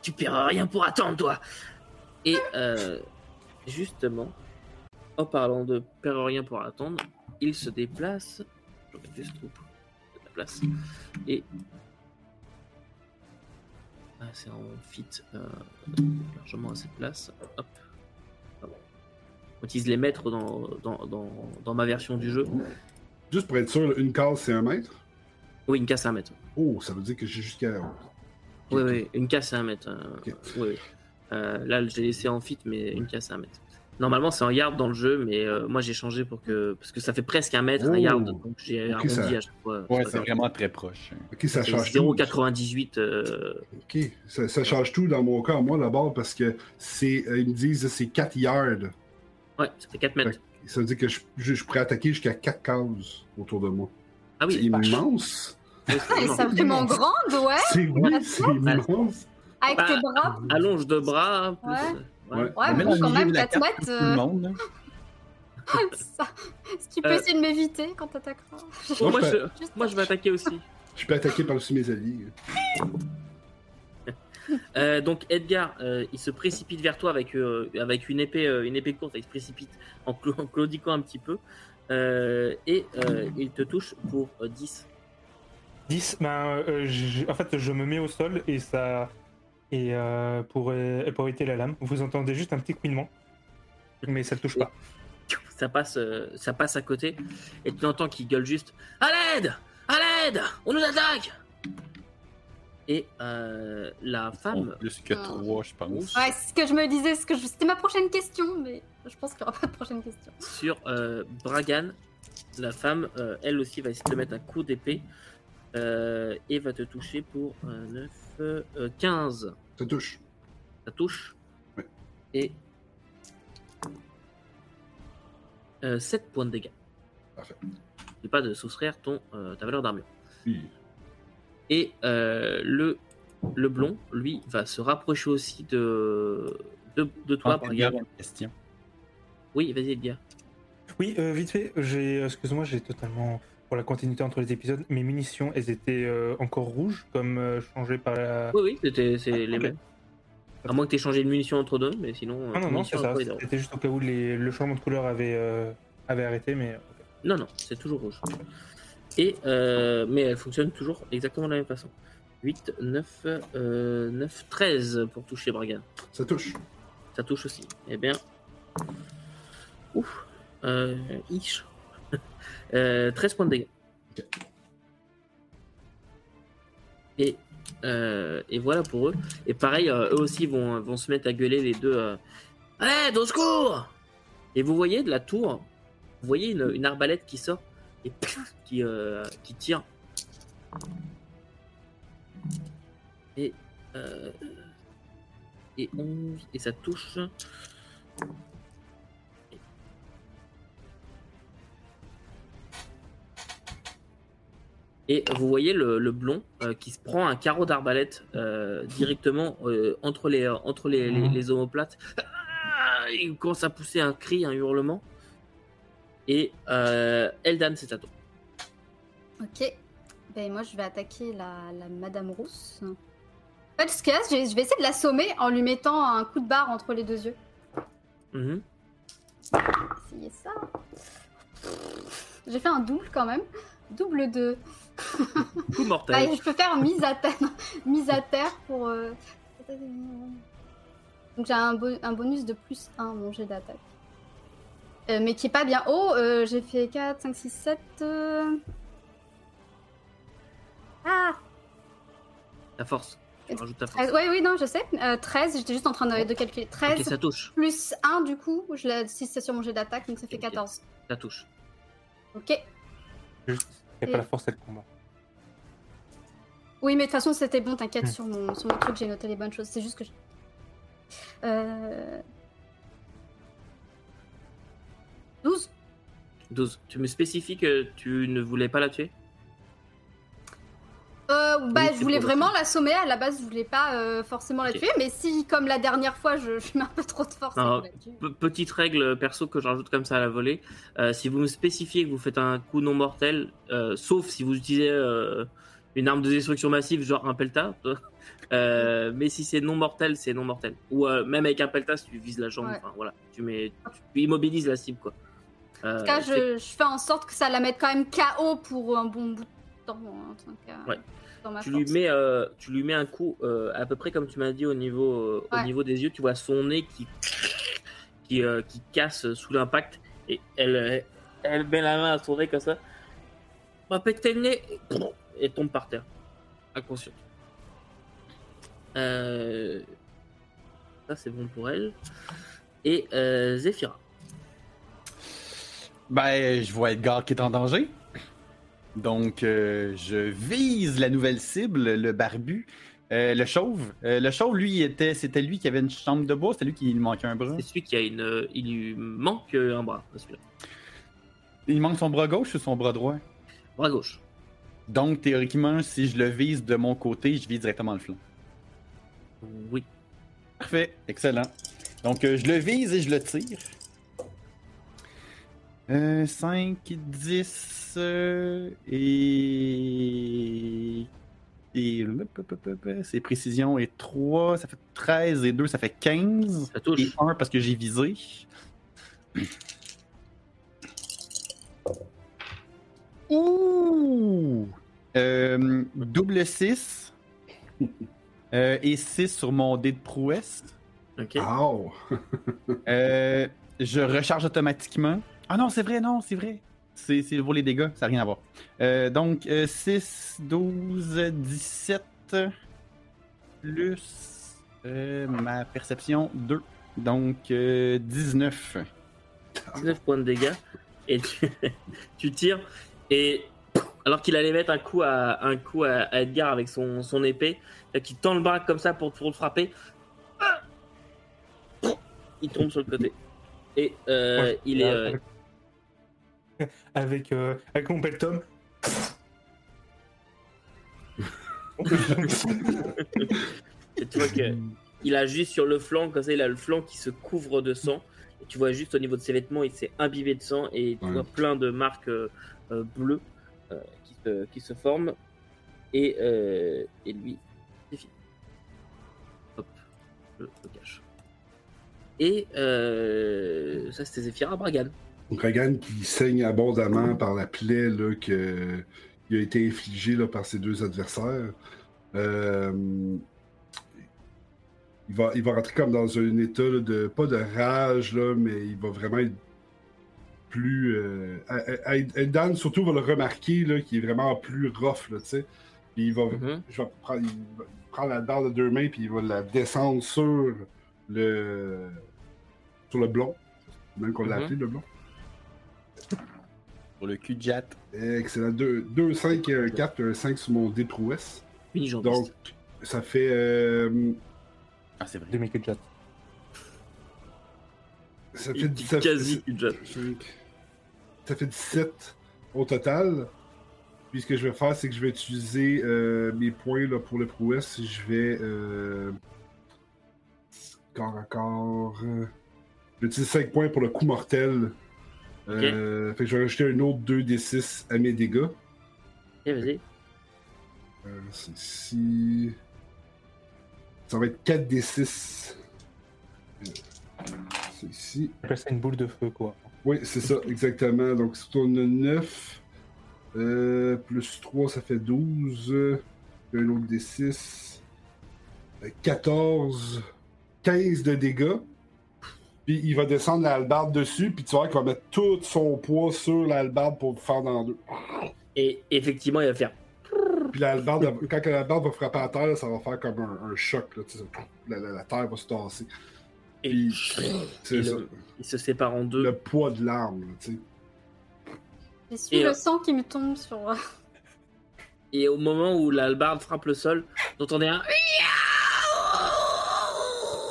A: Tu paieras rien pour attendre toi. Et euh, justement, en parlant de perdre rien pour attendre, il se déplace. Je vais de la place. Et ah, c'est en fit largement à cette place. Hop. Hop. On utilise les mètres dans, dans, dans, dans ma version du jeu.
E: Juste pour être sûr, une case, c'est un mètre?
A: Oui, une casse à un mètre.
E: Oh, ça veut dire que j'ai jusqu'à.
A: Oui, oui, une casse à un mètre. euh, oui, oui. Euh, là, j'ai laissé en fit, mais une casse à un mètre. Normalement, c'est en yard dans le jeu, mais euh, moi j'ai changé pour que. Parce que ça fait presque un mètre, un
E: Oh.
A: yard, donc j'ai arrondi
E: ça-
A: à chaque fois.
B: Ouais, c'est vraiment très proche.
E: Ok, ça change tout.
A: 0,98. euh,
E: Ok, ça, ça change tout dans mon cas, moi, d'abord, parce que c'est, ils me disent que c'est 4 yards.
A: Ouais, ça fait 4 mètres.
E: Ça veut dire que je, je, je pourrais attaquer jusqu'à 4 cases autour de moi.
A: Ah oui,
E: c'est immense.
A: C'est
D: Ah, elle est vraiment grande, ouais.
E: C'est immense.
D: Avec
A: Bah,
D: tes bras.
A: Allonge de bras. Plus,
D: Ouais.
A: euh,
E: Ouais.
D: Ouais,
B: Mais
D: bon, quand même,
B: de la
D: 4
B: carte,
D: mètres. Euh, <laughs> ça- Est-ce qu'il peut
A: Euh.
D: essayer de m'éviter quand t'attaqueras
A: moi,
E: je
A: je,
D: Juste
A: moi, je vais attaquer aussi.
E: Je peux attaquer par-dessus mes alliés. <laughs>
A: Euh, donc Edgar, euh, il se précipite vers toi avec euh, avec une épée euh, une épée courte. Il se précipite en, en claudiquant un petit peu euh, et euh, il te touche pour euh, 10.
C: 10, ben, euh, je- en fait, je me mets au sol et ça. Et euh, pour, euh, pour éviter la lame, vous entendez juste un petit couinement. Mais ça ne touche pas. <laughs>
A: Ça passe euh, ça passe à côté et tu entends qu'il gueule juste à l'aide à l'aide on nous attaque et euh, la femme
B: plus que. 3, je pense.
D: Ouais, c'est ce que je me disais, ce que je- c'était ma prochaine question, mais je pense qu'il n'y aura pas de prochaine question.
A: sur euh, Bragan, la femme, euh, elle aussi va essayer de te mettre un coup d'épée euh, et va te toucher pour euh, 9, euh, 15.
E: Ça touche.
A: Ça touche.
E: Ouais.
A: Et 7 points de dégâts.
E: Parfait.
A: N'oublie pas de soustraire ton, euh, ta valeur d'armure.
E: Oui.
A: Et euh, le, le blond, lui, va se rapprocher aussi de, de, de toi,
B: Ah. Edgar a une question.
A: Oui, vas-y, Edgar.
C: Oui, euh, vite fait, j'ai. Excuse-moi, j'ai totalement. Pour la continuité entre les épisodes, mes munitions, elles étaient euh, encore rouges, comme euh, changées par la.
A: Oui, oui, c'était c'est
C: Ah,
A: les mêmes. À moins que tu aies changé de munition entre deux, mais sinon.
C: Ah
A: euh,
C: non, non,
A: munitions,
C: c'est ça. C'était juste au cas où les- le changement de couleur avait, euh, avait arrêté, mais.
A: Non, non, c'est toujours rouge. Et, euh, mais elle fonctionne toujours exactement de la même façon. 8, 9, euh, 9, 13 pour toucher Bragan.
E: Ça touche.
A: Ça touche aussi. Eh bien. Ouf. Euh, ish. <laughs> Euh, 13 points de dégâts. Et, euh, et voilà pour eux. Et pareil, euh, eux aussi vont, vont se mettre à gueuler les deux. Euh, Allez, au secours Et vous voyez de la tour, vous voyez une, une arbalète qui sort et qui, euh, qui tire. Et, euh, et 11, et ça touche. Et vous voyez le, le blond euh, qui se prend un carreau d'arbalète euh, directement euh, entre les, entre les, les, les omoplates. Ah il commence à pousser un cri, un hurlement. Et euh, Eldan, c'est à toi.
D: Ok. Ben moi je vais attaquer la, la Madame Rousse. En fait, ce je vais je vais essayer de l'assommer en lui mettant un coup de barre entre les deux yeux.
A: Mhm.
D: Essayez ça. J'ai fait un double quand même. Double de.
A: Coup mortel.
D: Ah, je peux faire mise à terre, <laughs> mise à terre pour. euh, Donc j'ai un, bo- un bonus de plus 1 mon jet d'attaque. Euh, mais qui est pas bien haut. euh, j'ai fait 4, 5, 6, 7. euh. Ah
A: Ta force. Tu rajoutes ta force.
D: 13. Ouais, oui, non, je sais. Euh, 13, j'étais juste en train de, de calculer. 13
A: Ok, ça touche.
D: plus 1 du coup. Je si c'est sur mon jet d'attaque, donc ça fait
A: Ok.
D: 14.
A: Ça touche.
D: Ok.
C: Juste, il n'y
D: Et-
C: a pas la force et le combat.
D: Oui, mais de toute façon, c'était bon, t'inquiète,
C: Hmm.
D: sur, mon, sur mon truc, j'ai noté les bonnes choses. C'est juste que. je- Euh... 12
A: 12. Tu me spécifies que tu ne voulais pas la tuer?
D: Euh, Bah,
A: Oui,
D: je voulais vraiment l'assommer. À la base, je voulais pas euh, forcément la tuer, mais si, comme la dernière fois, je, je mets un peu trop de force,
A: Ah, Petite règle perso que je rajoute comme ça à la volée. Euh, si vous me spécifiez que vous faites un coup non mortel, sauf si vous utilisez une arme de destruction massive, genre un pelta. <laughs> mais si c'est non mortel, c'est non mortel. Ou même avec un pelta, si tu vises la jambe,
D: Ouais.
A: voilà, tu mets, tu immobilises la cible quoi.
D: En tout cas, je fais en sorte que ça la mette quand même KO pour un bon bout de temps. En tant que,
A: Ouais.
D: dans ma
A: tu lui mets, euh, tu lui mets un coup euh, à peu près comme tu m'as dit au niveau, euh, au niveau des yeux. Tu vois son nez qui, qui, euh, qui casse sous l'impact et elle, elle met la main à son nez comme ça. Va péter le nez et tombe par terre, inconsciente. Euh, ça c'est bon pour elle. Et euh, Zephyra.
B: Ben, je vois Edgar qui est en danger. Donc, euh, je vise la nouvelle cible, le barbu. Euh, le chauve. Euh, le chauve, lui, était, c'était lui qui avait une chambre de bois, c'était lui qui lui manquait un bras.
A: C'est celui qui a une, il lui manque un bras. celui-là.
B: Il manque son bras gauche ou son bras droit?
A: Bras gauche.
B: Donc, théoriquement, si je le vise de mon côté, je vise directement le flanc.
A: Oui.
B: Parfait, excellent. Donc, je le vise et je le tire. Euh, 5, 10 euh, et. Et. C'est précision et 3, ça fait 13 et 2, ça fait 15.
A: Ça
B: Et
A: touche.
B: 1 parce que j'ai visé. <coughs> Ouh! Euh, double 6. <laughs> euh, et 6 sur mon dé de prouesse.
A: Ok. <laughs>
B: Euh, je recharge automatiquement. Ah non, c'est vrai, non, c'est vrai. C'est c'est pour les dégâts, ça n'a rien à voir. Euh, donc, euh, 6, 12, 17, plus euh, ma perception 2. Donc, euh, 19.
A: 19 points de dégâts et tu, <laughs> tu tires et alors qu'il allait mettre un coup à un coup à, à Edgar avec son, son épée qui tend le bras comme ça pour, pour le frapper Ah il tombe sur le côté et euh,
C: Ouais,
A: il est euh,
C: Avec, <laughs> avec, euh, avec mon peltom.
A: et tu vois que il a juste sur le flanc comme ça il a le flanc qui se couvre de sang. Et tu vois juste au niveau de ses vêtements il s'est imbibé de sang et tu
E: Ouais.
A: vois plein de marques euh, euh, bleues euh, qui, se, qui se forment. Et, euh, et lui c'est fini. Hop je le cache. Et euh, ça c'était Zephyra Bragan
E: Donc, Ragan qui saigne abondamment par la plaie là, que, qui a été infligée là, par ses deux adversaires. Euh, il, va, il va rentrer comme dans un état là, de. pas de rage, là, mais il va vraiment être plus. Euh, à- à- Eldan, surtout, va le remarquer là, qui est vraiment plus rough, là, tu sais. Puis il va,
A: Mhm.
E: je vais prendre, il va prendre la barre de deux mains, puis il va la descendre sur le. sur le blond. Même qu'on l'a
A: Mhm.
E: appelé le blond.
B: Pour le cul de.
E: Excellent. 2, 2 5 et un 4, un 5 sur mon dé prouesse.
A: jambiste
E: Donc, ça fait. euh,
B: Ah, c'est vrai.
C: Demi que de
E: ça fait
A: dit
E: 17.
A: quasi déjà.
E: Ça fait 17 au total. Puis ce que je vais faire, c'est que je vais utiliser euh, mes points là, pour le prouesse. Je vais. Euh, corps à corps. euh, je vais utiliser 5 points pour le coup mortel. Euh, fait que je vais rajouter un autre 2d6 à mes dégâts.
A: Ok, vas-y.
E: Euh, c'est ici. Ça va être 4d6. Euh, C'est ici.
C: C'est une boule de feu, quoi.
E: Oui, c'est ça, exactement. Donc, si on a 9, euh, plus 3, ça fait 12. euh, Un autre des 6. 14. 15 de dégâts. Puis il va descendre la hallebarde dessus, puis tu vois qu'il va mettre tout son poids sur la hallebarde pour le faire dans deux.
A: Et effectivement, il va faire.
E: Puis la hallebarde, elle- quand la hallebarde va frapper à terre, ça va faire comme un, un choc. Là, tu sais, la, la- la terre va se tasser.
A: Et,
E: Puis,
A: et le- il se sépare en deux.
E: Le poids de l'arme, tu sais.
A: Et,
D: le
A: euh,
D: sang qui me tombe sur. euh, <laughs>
A: Et au moment où la hallebarde frappe le sol, vous entendez un.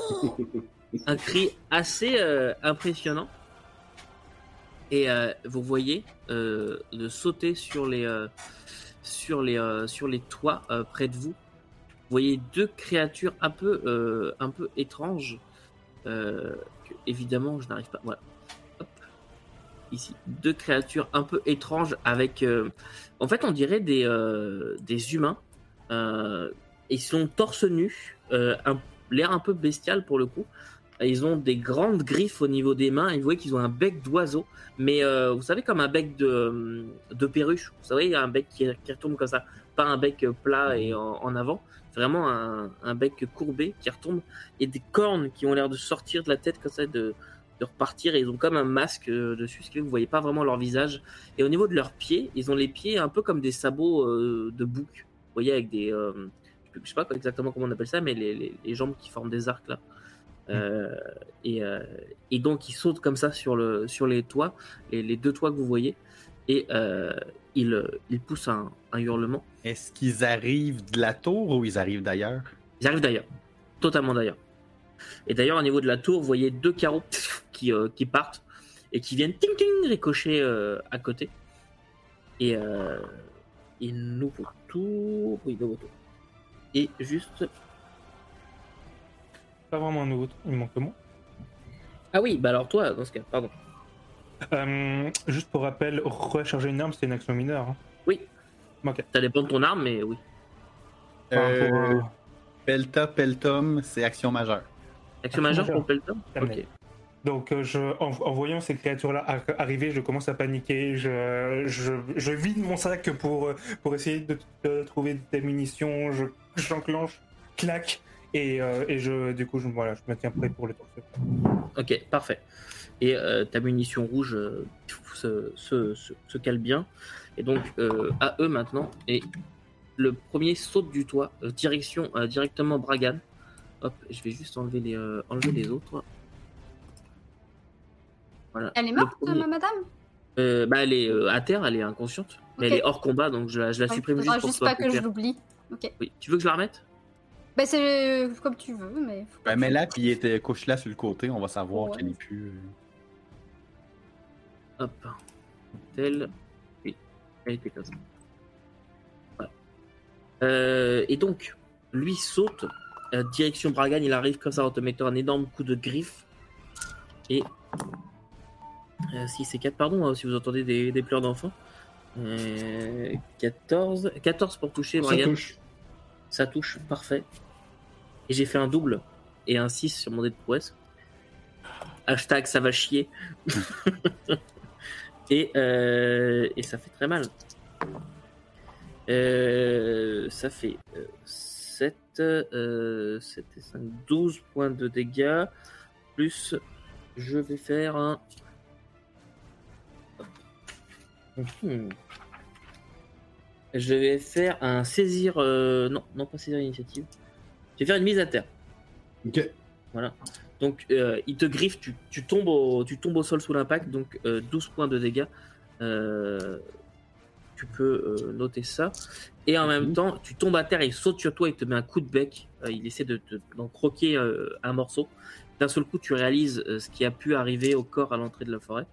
A: <laughs> un cri assez euh, impressionnant. Et euh, vous voyez euh, de sauter sur les, sur les, sur les toits près de vous. Vous voyez deux créatures un peu, étranges. évidemment, je n'arrive pas. Voilà. Hop. Ici, deux créatures un peu étranges avec. en fait, on dirait des, des humains. Ils sont torse nu, un- l'air un peu bestial pour le coup. Ils ont des grandes griffes au niveau des mains. Et vous voyez qu'ils ont un bec d'oiseau, mais euh, vous savez comme un bec de, de perruche. Vous savez, il y a un bec qui, retombe comme ça, pas un bec plat et en, avant. Vraiment un, un bec courbé qui retombe et des cornes qui ont l'air de sortir de la tête comme ça, de, de repartir. Et ils ont comme un masque euh, dessus, ce qui que vous voyez pas vraiment leur visage. Et au niveau de leurs pieds, ils ont les pieds un peu comme des sabots euh, de bouc. Vous voyez avec des, euh, je sais pas exactement comment on appelle ça, mais les, les jambes qui forment des arcs là. Euh, et, euh, et donc ils sautent comme ça sur le sur les toits, les, les deux toits que vous voyez, et euh, ils ils poussent un, un hurlement.
B: Est-ce qu'ils arrivent de la tour ou ils arrivent d'ailleurs?
A: Ils arrivent d'ailleurs, totalement d'ailleurs. Et d'ailleurs au niveau de la tour, vous voyez deux carreaux <laughs> qui euh, qui partent et qui viennent ting ting ricocher à côté. Et et nouveau tour, oui nouveau tour. Et juste
C: Pas vraiment un nouveau tour, il manque que moi.
A: ah oui, bah alors toi dans ce cas, pardon.
C: Euh, juste pour rappel, recharger une arme, c'est une action mineure. hein.
A: Oui.
C: Ok.
A: Ça dépend de ton arme, mais oui.
C: Enfin,
B: Euh,
C: pour, euh,
B: Pelta, Peltum, c'est action majeure.
A: Action
C: Action
A: majeure
C: majeure.
A: pour
C: Terminé.
A: Ok.
C: Donc, je, en, en voyant ces créatures-là ar- arriver, je commence à paniquer. Je, je, je vide mon sac pour, pour essayer de, de trouver des munitions. Je, j'enclenche, clac, et, euh, et je, du coup, je, voilà, je me tiens prêt pour le tour.
A: Ok, parfait. Et euh, ta munition rouge euh, se, se, se, se cale bien. Et donc, euh, à eux maintenant. Et le premier saute du toit, euh, direction euh, directement Bragan. Hop, je vais juste enlever les, euh, enlever les autres. Voilà.
D: Elle est morte,
A: premier-
D: madame?
A: Euh, bah, elle est euh, à terre, elle est inconsciente. Mais elle est hors combat, donc je la, je la
D: Ouais,
A: supprime juste pour
D: juste
A: que
D: pas
A: plus
D: que je l'oublie. Ok.
A: Oui. Tu veux que je la remette?
D: Bah, c'est euh, comme tu veux, mais. faut
B: Ben, puis il était couche là sur le côté, on va savoir
D: Ouais.
B: qu'elle est plus. euh,
A: Hop. Telle. Oui. Elle était comme ça. Voilà. Euh, et donc, lui saute. euh, direction Bragan, il arrive comme ça en te mettant un énorme coup de griffe. Et. Euh, si c'est 4, pardon, hein, si vous entendez des, des pleurs d'enfants. Euh, 14. 14 pour toucher,
E: Ça
A: Bragan.
E: touche.
A: Ça touche, parfait. Et j'ai fait un double et un 6 sur mon dé de prouesse. Hashtag ça va chier. <laughs> et, euh, et ça fait très mal. Euh, ça fait euh, 7, euh, 7 et 5, 12 points de dégâts. Plus, je vais faire un. Hmm. Je vais faire un saisir. euh, non, non, pas saisir initiative. Je vais faire une mise à terre.
E: Ok.
A: Donc, euh, il te griffe, tu, tu tombes au, tu tombes au sol sous l'impact, donc euh, 12 points de dégâts. Euh, tu peux euh, noter ça. Et en même
E: Mhm.
A: temps, tu tombes à terre, il saute sur toi, il te met un coup de bec. Euh, il essaie de, de- d'en croquer euh, un morceau. D'un seul coup, tu réalises euh, ce qui a pu arriver au corps à l'entrée de la forêt.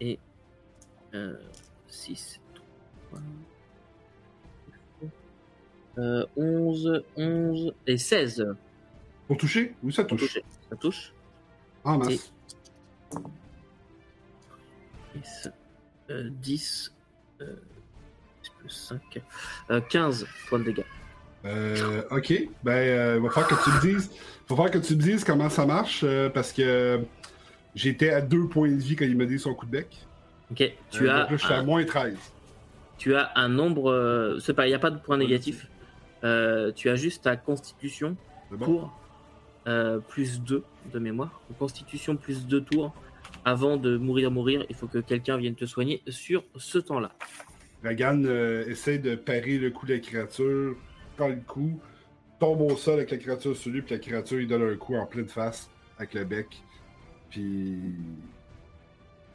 A: Et 6, 3, 11, 11 et 16
E: Pour toucher? Oui, ça touche.
A: Ça touche.
E: Ah, mince.
A: 10, euh, 10 euh, plus 5, euh, 15 points de dégâts.
E: Euh, ok, ben, euh, va falloir que tu me dises, va falloir que tu me dises comment ça marche, euh, parce que j'étais à 2 points de vie quand il m'a dit son coup de bec.
A: Ok, tu
E: Euh,
A: as
E: donc là, je suis à moins 13.
A: tu as un nombre. euh, c'est pas, il n'y a pas de point négatif. Euh, tu as juste ta constitution
E: C'est bon?
A: pour euh, plus 2 de mémoire. Constitution plus 2 tours. Avant de mourir, mourir, il faut que quelqu'un vienne te soigner sur ce temps-là.
E: Ragan euh, essaie de parer le coup de la créature, prend le coup, tombe au sol avec la créature sur lui, puis la créature il donne un coup en pleine face avec le bec. Puis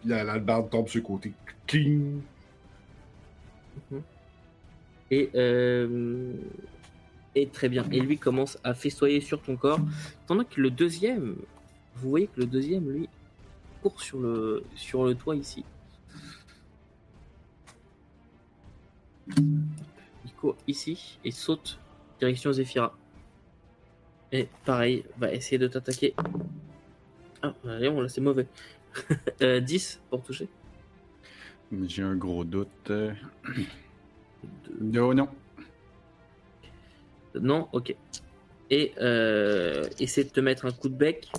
E: la, la barbe tombe sur le côté. Cling!
A: Et, euh, et très bien. Et lui commence à festoyer sur ton corps. Tandis que le deuxième, vous voyez que le deuxième, lui, court sur le, sur le toit ici. Il court ici et saute direction Zephyra. Et pareil, va essayer de t'attaquer. Ah, voyons, là c'est mauvais. <laughs> Euh, 10 pour toucher.
B: J'ai un gros doute. Euh.
A: Deux.
B: Oh non.
A: Non, ok. Et euh, essaie de te mettre un coup de bec.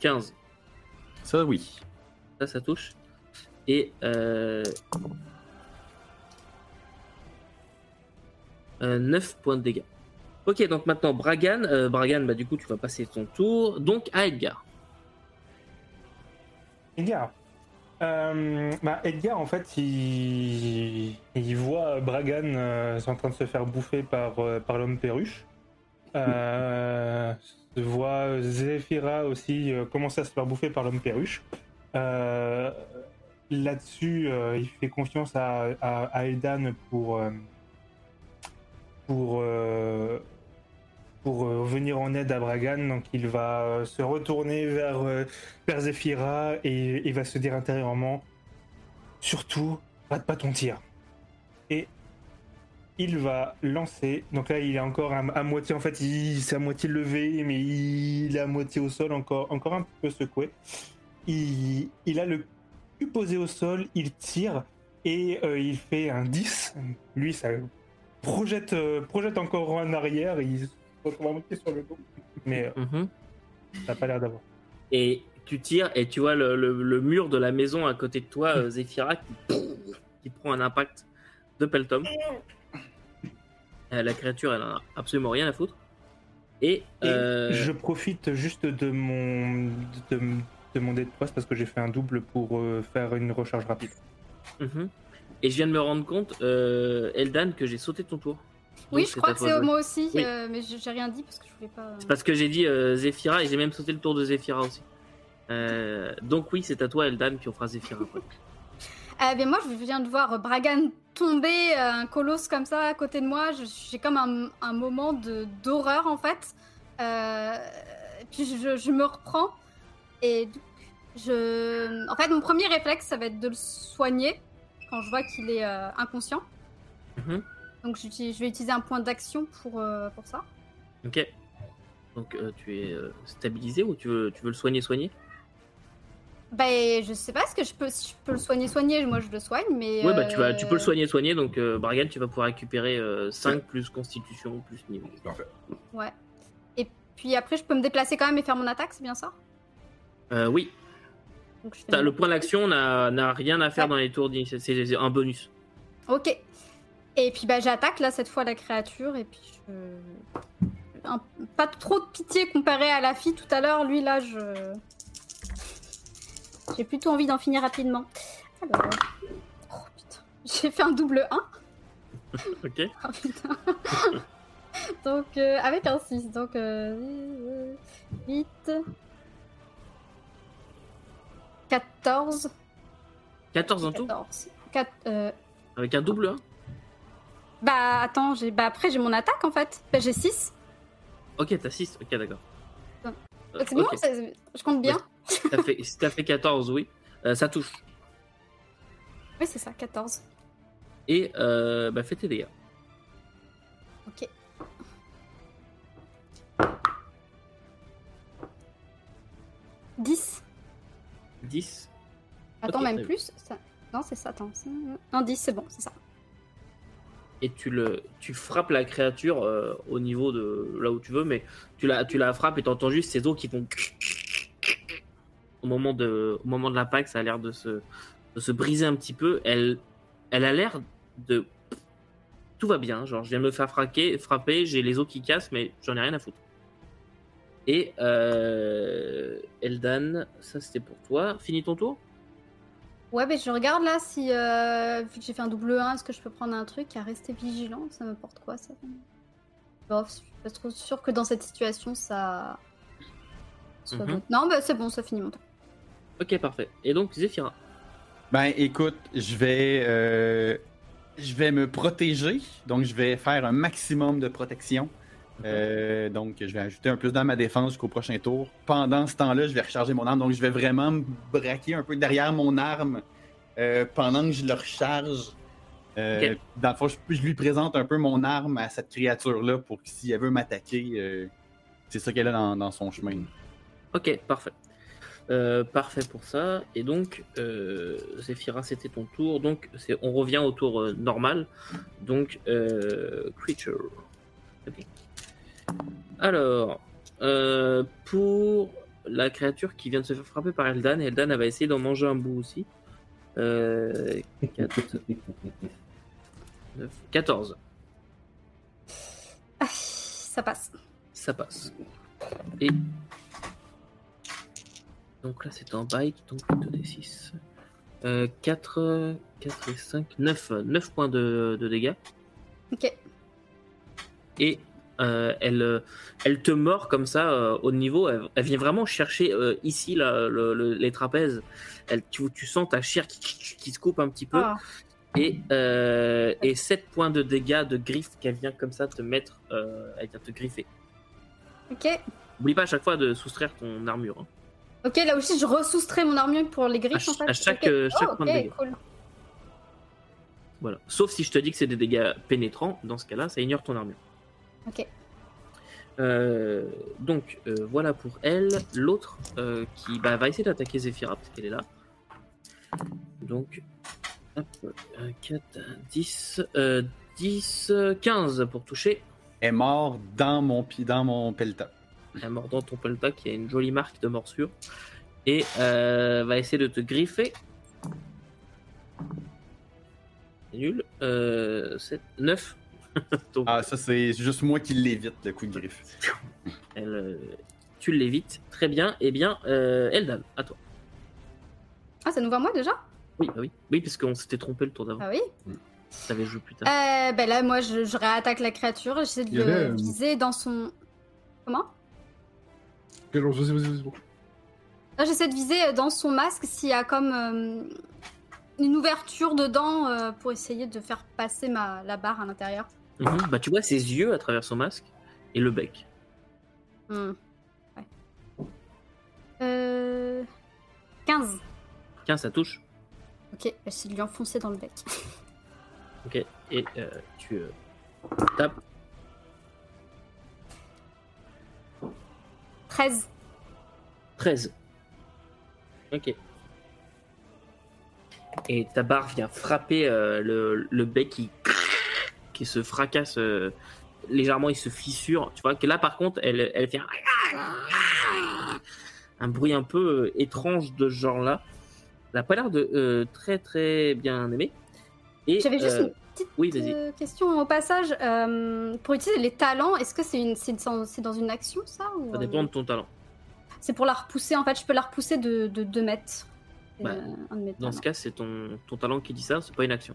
A: 15.
B: Ça, oui.
A: Ça, ça touche. Et euh, euh, 9 points de dégâts. Ok, donc maintenant Bragan. euh, Bragan, bah, du coup, tu vas passer ton tour. Donc à Edgar.
C: Edgar. Euh, bah, Edgar, en fait, il, voit Bragan euh, en train de se faire bouffer par, euh, par l'homme perruche. Il voit Zephyra aussi commencer à se faire bouffer par l'homme perruche. Là-dessus, il fait confiance à, à, à Eldan pour, pour, pour euh, venir en aide à Bragan. Donc, il va euh, se retourner vers, euh, vers Zephyra et il va se dire intérieurement surtout rate pas ton tir. Et il va lancer. Donc là il est encore à, moitié en fait il s'est à moitié levé mais il est à moitié au sol encore encore un peu secoué. Il, il a le cul posé au sol il tire et euh, il fait un 10 lui ça projette euh, projette encore en arrière retrouve sur le dos mais euh,
A: Mhm.
C: ça n'a pas l'air d'avoir
A: Et tu tires et tu vois le, le- le mur de la maison à côté de toi, euh, Zephyra, qui, qui prend un impact de Peltom. Euh, la créature, elle en a absolument rien à foutre. Et,
C: Et
A: euh,
C: je profite juste de mon de, de mon dé de poisse parce que j'ai fait un double pour euh, faire une recharge rapide.
A: mhm. et je viens de me rendre compte, euh, Eldan, que j'ai sauté ton tour.
D: Oui,
A: Donc,
D: je crois que c'est moi aussi,
A: Oui.
D: euh, mais j'ai rien dit parce que je voulais pas.
A: C'est parce que j'ai dit euh, Zephyra et j'ai même sauté le tour de Zephyra aussi. Euh, donc oui, c'est à toi, Eldan, puis on fera Zephyra après. <laughs>
D: Euh, ben moi, je viens de voir Bragan tomber, euh, un colosse comme ça à côté de moi. Je- J'ai comme un, un moment de d'horreur en fait. Euh, puis je, je me reprends et donc, je. En fait, mon premier réflexe, ça va être de le soigner quand je vois qu'il est euh, inconscient.
A: Mhm.
D: Donc je vais utiliser un point d'action pour, euh, pour ça.
A: Ok. Donc euh, tu es euh, stabilisé ou tu veux, tu veux le soigner, soigner?
D: Ben, je sais pas, est-ce que je peux, si je peux le soigner, soigner Moi, je le soigne, mais.
A: Ouais, bah tu, vas, tu peux le soigner, soigner. Donc euh, Bragan, tu vas pouvoir récupérer 5 plus constitution plus niveau.
E: Parfait.
D: Ouais. Et puis après, je peux me déplacer quand même et faire mon attaque, c'est bien ça?
A: Euh, oui,
D: Donc, je fais
A: le point d'action n'a n'a rien à faire
D: Ouais.
A: dans les tours d'initiative, c'est un bonus.
D: Ok. Et puis bah j'attaque là cette fois la créature et puis je. Un- Pas trop de pitié comparé à la fille tout à l'heure. Lui là je. J'ai plutôt envie d'en finir rapidement. Alors. Oh putain. J'ai fait un double 1. <laughs>
A: Ok.
D: Oh putain. <laughs> donc euh, avec un 6. Donc euh, 8. 14.
A: 14 en tout
D: 14. 4, euh,
A: Avec un double 1
D: Bah attends, j'ai bah après j'ai mon attaque en fait. Bah, j'ai 6.
A: Ok, t'as 6. Ok, d'accord.
D: Ouais.
A: Euh,
D: C'est bon, c'est- je compte bien.
A: T'as fait, si t'as fait 14, oui. Euh, ça touche.
D: Oui, c'est ça, 14.
A: Et euh, bah, fais tes dégâts.
D: Ok. « 10.
A: 10.
D: Attends,
A: Ok,
D: même plus ça... Non, c'est ça, attends. c'est- Non, 10, c'est bon, c'est ça.
A: Et tu le tu frappes la créature euh, au niveau de là où tu veux mais tu la tu la frappes et t'entends juste ces os qui font au moment de au moment de l'impact ça a l'air de se de se briser un petit peu. Elle elle a l'air de tout va bien genre je viens de me faire frapper frapper j'ai les os qui cassent mais j'en ai rien à foutre. Et euh, Eldan ça c'était pour toi. Finis ton tour?
D: Ouais, mais je regarde là si, euh, vu que j'ai fait un double 1, est-ce que je peux prendre un truc à rester vigilant? Ça m'apporte quoi ça? Bof, je suis pas trop sûre que dans cette situation ça. soit
A: Mhm.
D: bon. Non, bah c'est bon, ça finit mon temps.
A: ok parfait et donc Zephyra
B: Ben écoute, je vais euh, je vais me protéger, donc je vais faire un maximum de protection. Euh, donc je vais ajouter un plus dans ma défense jusqu'au prochain tour. Pendant ce temps-là, je vais recharger mon arme, donc je vais vraiment me braquer un peu derrière mon arme euh, pendant que je le recharge. Euh. Dans le fond, je, je lui présente un peu mon arme à cette créature-là pour que si elle veut m'attaquer, c'est ça qu'elle a dans, dans son chemin.
A: Ok, parfait. Parfait pour ça. Et donc, Zephyra, c'était ton tour. Donc, on revient au tour normal. Donc, creature. Alors, euh, pour la créature qui vient de se faire frapper par Eldan, Eldan elle va essayer d'en manger un bout aussi. Euh, 4, 9, 14.
D: Ah, ça passe.
A: Ça passe. Et. Donc là, c'est un bite, donc 2d6. Euh, 4, 4 et 5, 9, 9 points de, de dégâts.
D: Ok.
A: Et euh, elle, euh, elle te mord comme ça euh, au niveau. Elle, elle vient vraiment chercher euh, ici là, le- le- les trapèzes. Elle, tu, tu sens ta chair qui, qui, qui se coupe un petit peu.
D: Ah,
A: Et, et 7 points de dégâts de griffe qu'elle vient comme ça te mettre. Elle vient te griffer.
D: ok.
A: N'oublie pas à chaque fois de soustraire ton armure. hein.
D: Ok, là aussi je ressoustrais mon armure pour les griffes
A: À
D: en fait.
A: à chaque,
D: Oh,
A: point de dégâts.
D: cool.
A: Voilà. Sauf si je te dis que c'est des dégâts pénétrants. Dans ce cas-là, ça ignore ton armure.
D: Ok.
A: Euh, donc euh, voilà pour elle. L'autre euh, qui bah, va essayer d'attaquer Zephyra parce qu'elle est là. Donc hop, euh, 4, 10, euh, 10, euh, 15 pour toucher.
B: Elle est morte dans mon pied, dans mon pelletin.
A: Elle mord dans ton pelta qui a une jolie marque de morsure. Et euh, va essayer de te griffer. C'est nul. Euh, 7, 9. <laughs>
B: Ah, ça, c'est juste moi qui l'évite, le coup de griffe.
A: elle, euh, tu l'évites. Très bien. Eh bien, euh, Eldan, à toi.
D: Ah, ça nous voit moi déjà?
A: Oui, bah oui. Oui, parce qu'on s'était trompé le tour d'avant.
D: Ah oui?
A: T'avais joué plus tard.
D: Euh, ben là, moi je, je réattaque la créature. J'essaie de
E: avait,
D: le
E: euh,
D: viser dans son. Comment?
E: Vas-y, vas-y, vas-y.
D: Là, j'essaie de viser dans son masque s'il y a comme euh, une ouverture dedans euh, pour essayer de faire passer ma, la barre à l'intérieur.
A: Mhm. Bah, tu vois ses yeux à travers son masque et le bec.
D: Hmm. Ouais. Euh... 15.
A: 15, ça touche.
D: Ok, j'essaie de lui enfoncer dans le bec. <laughs>
A: Ok. Et euh, tu euh, tapes.
D: 13.
A: 13. Ok. Et ta barre vient frapper euh, le, le bec qui, qui se fracasse euh, légèrement, il se fissure. Tu vois que là, par contre, elle, elle fait un, un bruit un peu euh, étrange de ce genre-là. Elle n'a pas l'air de euh, très très bien aimer. Et,
D: J'avais juste une petite
A: oui,
D: question au passage. Pour utiliser les talents, est-ce que c'est une, c'est dans, une action ça ou,
A: Ça dépend de ton talent.
D: C'est pour la repousser en fait. Je peux la repousser de, de 2 mètres.
A: Bah, Dans ce cas, c'est ton, ton talent qui dit ça, c'est pas une action.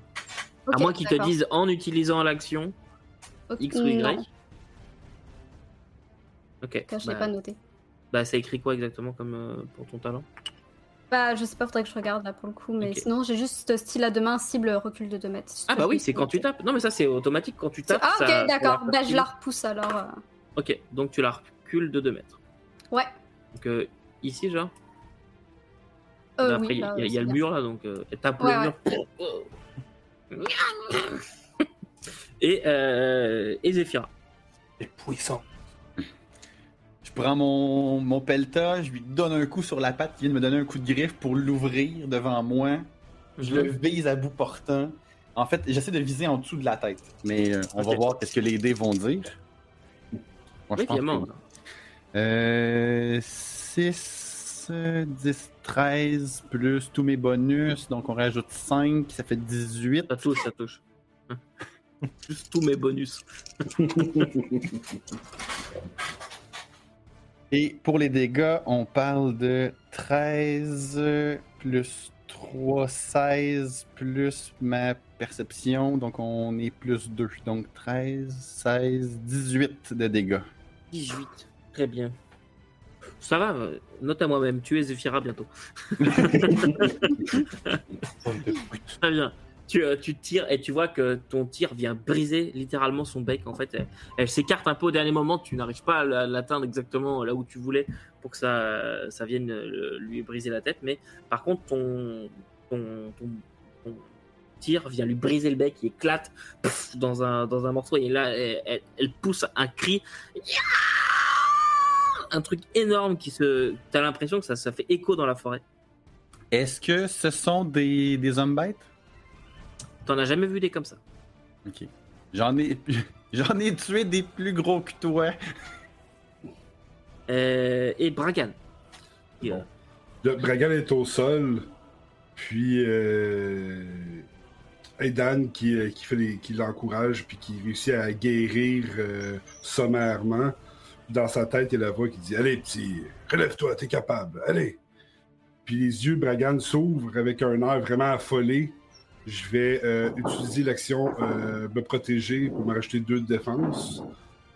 A: À moins qu'ils te disent en utilisant l'action X ou Y.
D: non,
A: Ok.
D: que je l'ai
A: bah,
D: pas noté.
A: bah, ça écrit quoi exactement comme euh, pour ton talent?
D: Bah, je sais pas, faudrait que je regarde là pour le coup, mais sinon j'ai juste style à deux mains, cible recul de 2 mètres.
A: Ah bah oui, c'est quand tu tapes. Non mais ça c'est automatique quand tu tapes.
D: Ah ok,
A: ça-
D: d'accord. Bah je la repousse alors. euh.
A: Ok, donc tu la recules de 2 mètres.
D: Ouais.
A: Donc euh, ici genre?
D: Euh,
A: Là, après
D: oui,
A: il y a- y, y le mur là donc euh, elle tape
D: Ouais,
A: le mur. <laughs> et euh, et Zephyra.
C: C'est puissant.
B: Je prends mon, mon pelta, je lui donne un coup sur la patte, il vient de me donner un coup de griffe pour l'ouvrir devant moi. Je le vise à bout portant. En fait, j'essaie de viser en dessous de la tête. Mais euh, on va voir qu'est-ce que les dés vont dire. Moi, je
A: Oui,
B: pense
A: évidemment.
B: que- Euh, 6, 10, 13, plus tous mes bonus. Donc on rajoute 5, ça fait 18.
A: Ça touche, ça touche. <laughs> Juste tous mes bonus. <laughs>
B: Et pour les dégâts, on parle de 13 plus 3, 16 plus ma perception. Donc on est plus 2. Donc 13, 16, 18 de dégâts.
A: 18. Très bien. Ça va, euh, note à moi-même. Tu es Zephyra bientôt. <laughs> Très bien. Tu, euh, tu tires et tu vois que ton tir vient briser littéralement son bec. En fait, elle, elle s'écarte un peu au dernier moment. Tu n'arrives pas à la- l'atteindre exactement là où tu voulais pour que ça, ça vienne euh, lui briser la tête. Mais par contre, ton, ton, ton, ton tir vient lui briser le bec. Il éclate dans, un, dans un morceau. Et là, elle, elle- elle pousse un cri. Un truc énorme qui se. T'as l'impression que ça, ça fait écho dans la forêt.
B: Est-ce que ce sont des, des zombies?
A: T'en as jamais vu des comme ça.
B: Ok. J'en ai, <laughs> j'en ai tué des plus gros que toi.
A: Euh, et Bragan. Qui, euh,
E: Le Bragan est au sol, puis euh, Aidan qui, qui, fait les- qui l'encourage, puis qui réussit à guérir euh, sommairement. Dans sa tête, il y a la voix qui dit Allez, petit, relève-toi, t'es capable, allez. Puis les yeux Bragan s'ouvrent avec un air vraiment affolé. Je vais euh, utiliser l'action euh, me protéger pour me rajouter deux de défense.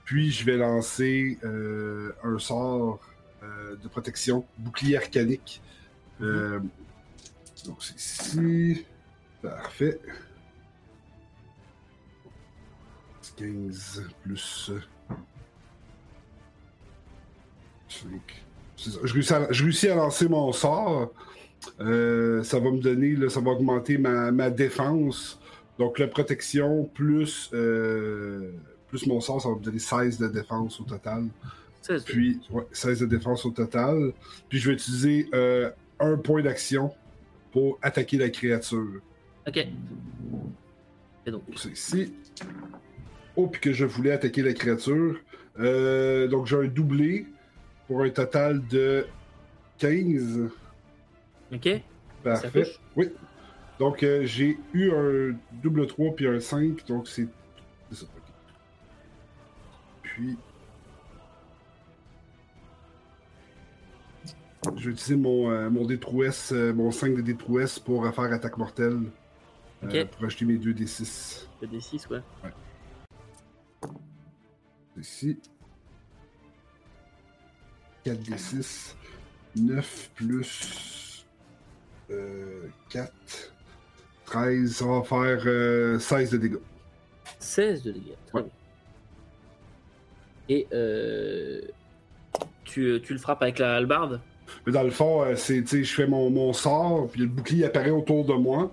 E: Puis je vais lancer euh, un sort de protection, bouclier arcanique. Donc c'est ici. Parfait. 15 plus Je réussis, à, je réussis à lancer mon sort. Euh, ça va me donner, là, ça va augmenter ma, ma défense. Donc la protection plus, euh, plus mon sort, ça va me donner 16 de défense au total.
A: 16.
E: Puis, ouais, 16 de défense au total. Puis je vais utiliser euh, un point d'action pour attaquer la créature.
A: Ok. Et donc,
E: C'est ici. Oh, puis que je voulais attaquer la créature. Donc j'ai un doublé pour un total de 15.
A: ok.
E: Parfait. Oui. Donc euh, j'ai eu un double 3 puis un 5. Donc c'est. c'est ça. Puis. Je vais utiliser mon, euh, mon D3S, euh, mon 5 de D3S pour faire attaque mortelle. euh,
A: Ok.
E: pour ajouter mes 2 D6.
A: Le D6, ouais.
E: Ici. 4 D6. 9 plus euh, 4. 13. Ça va faire euh, 16 de dégâts.
A: 16 de dégâts. Très
E: Ouais.
A: bien. Et euh, tu, tu le frappes avec la hallebarde?
E: Mais dans le fond, euh, c'est, je fais mon, mon sort, puis le bouclier apparaît autour de moi.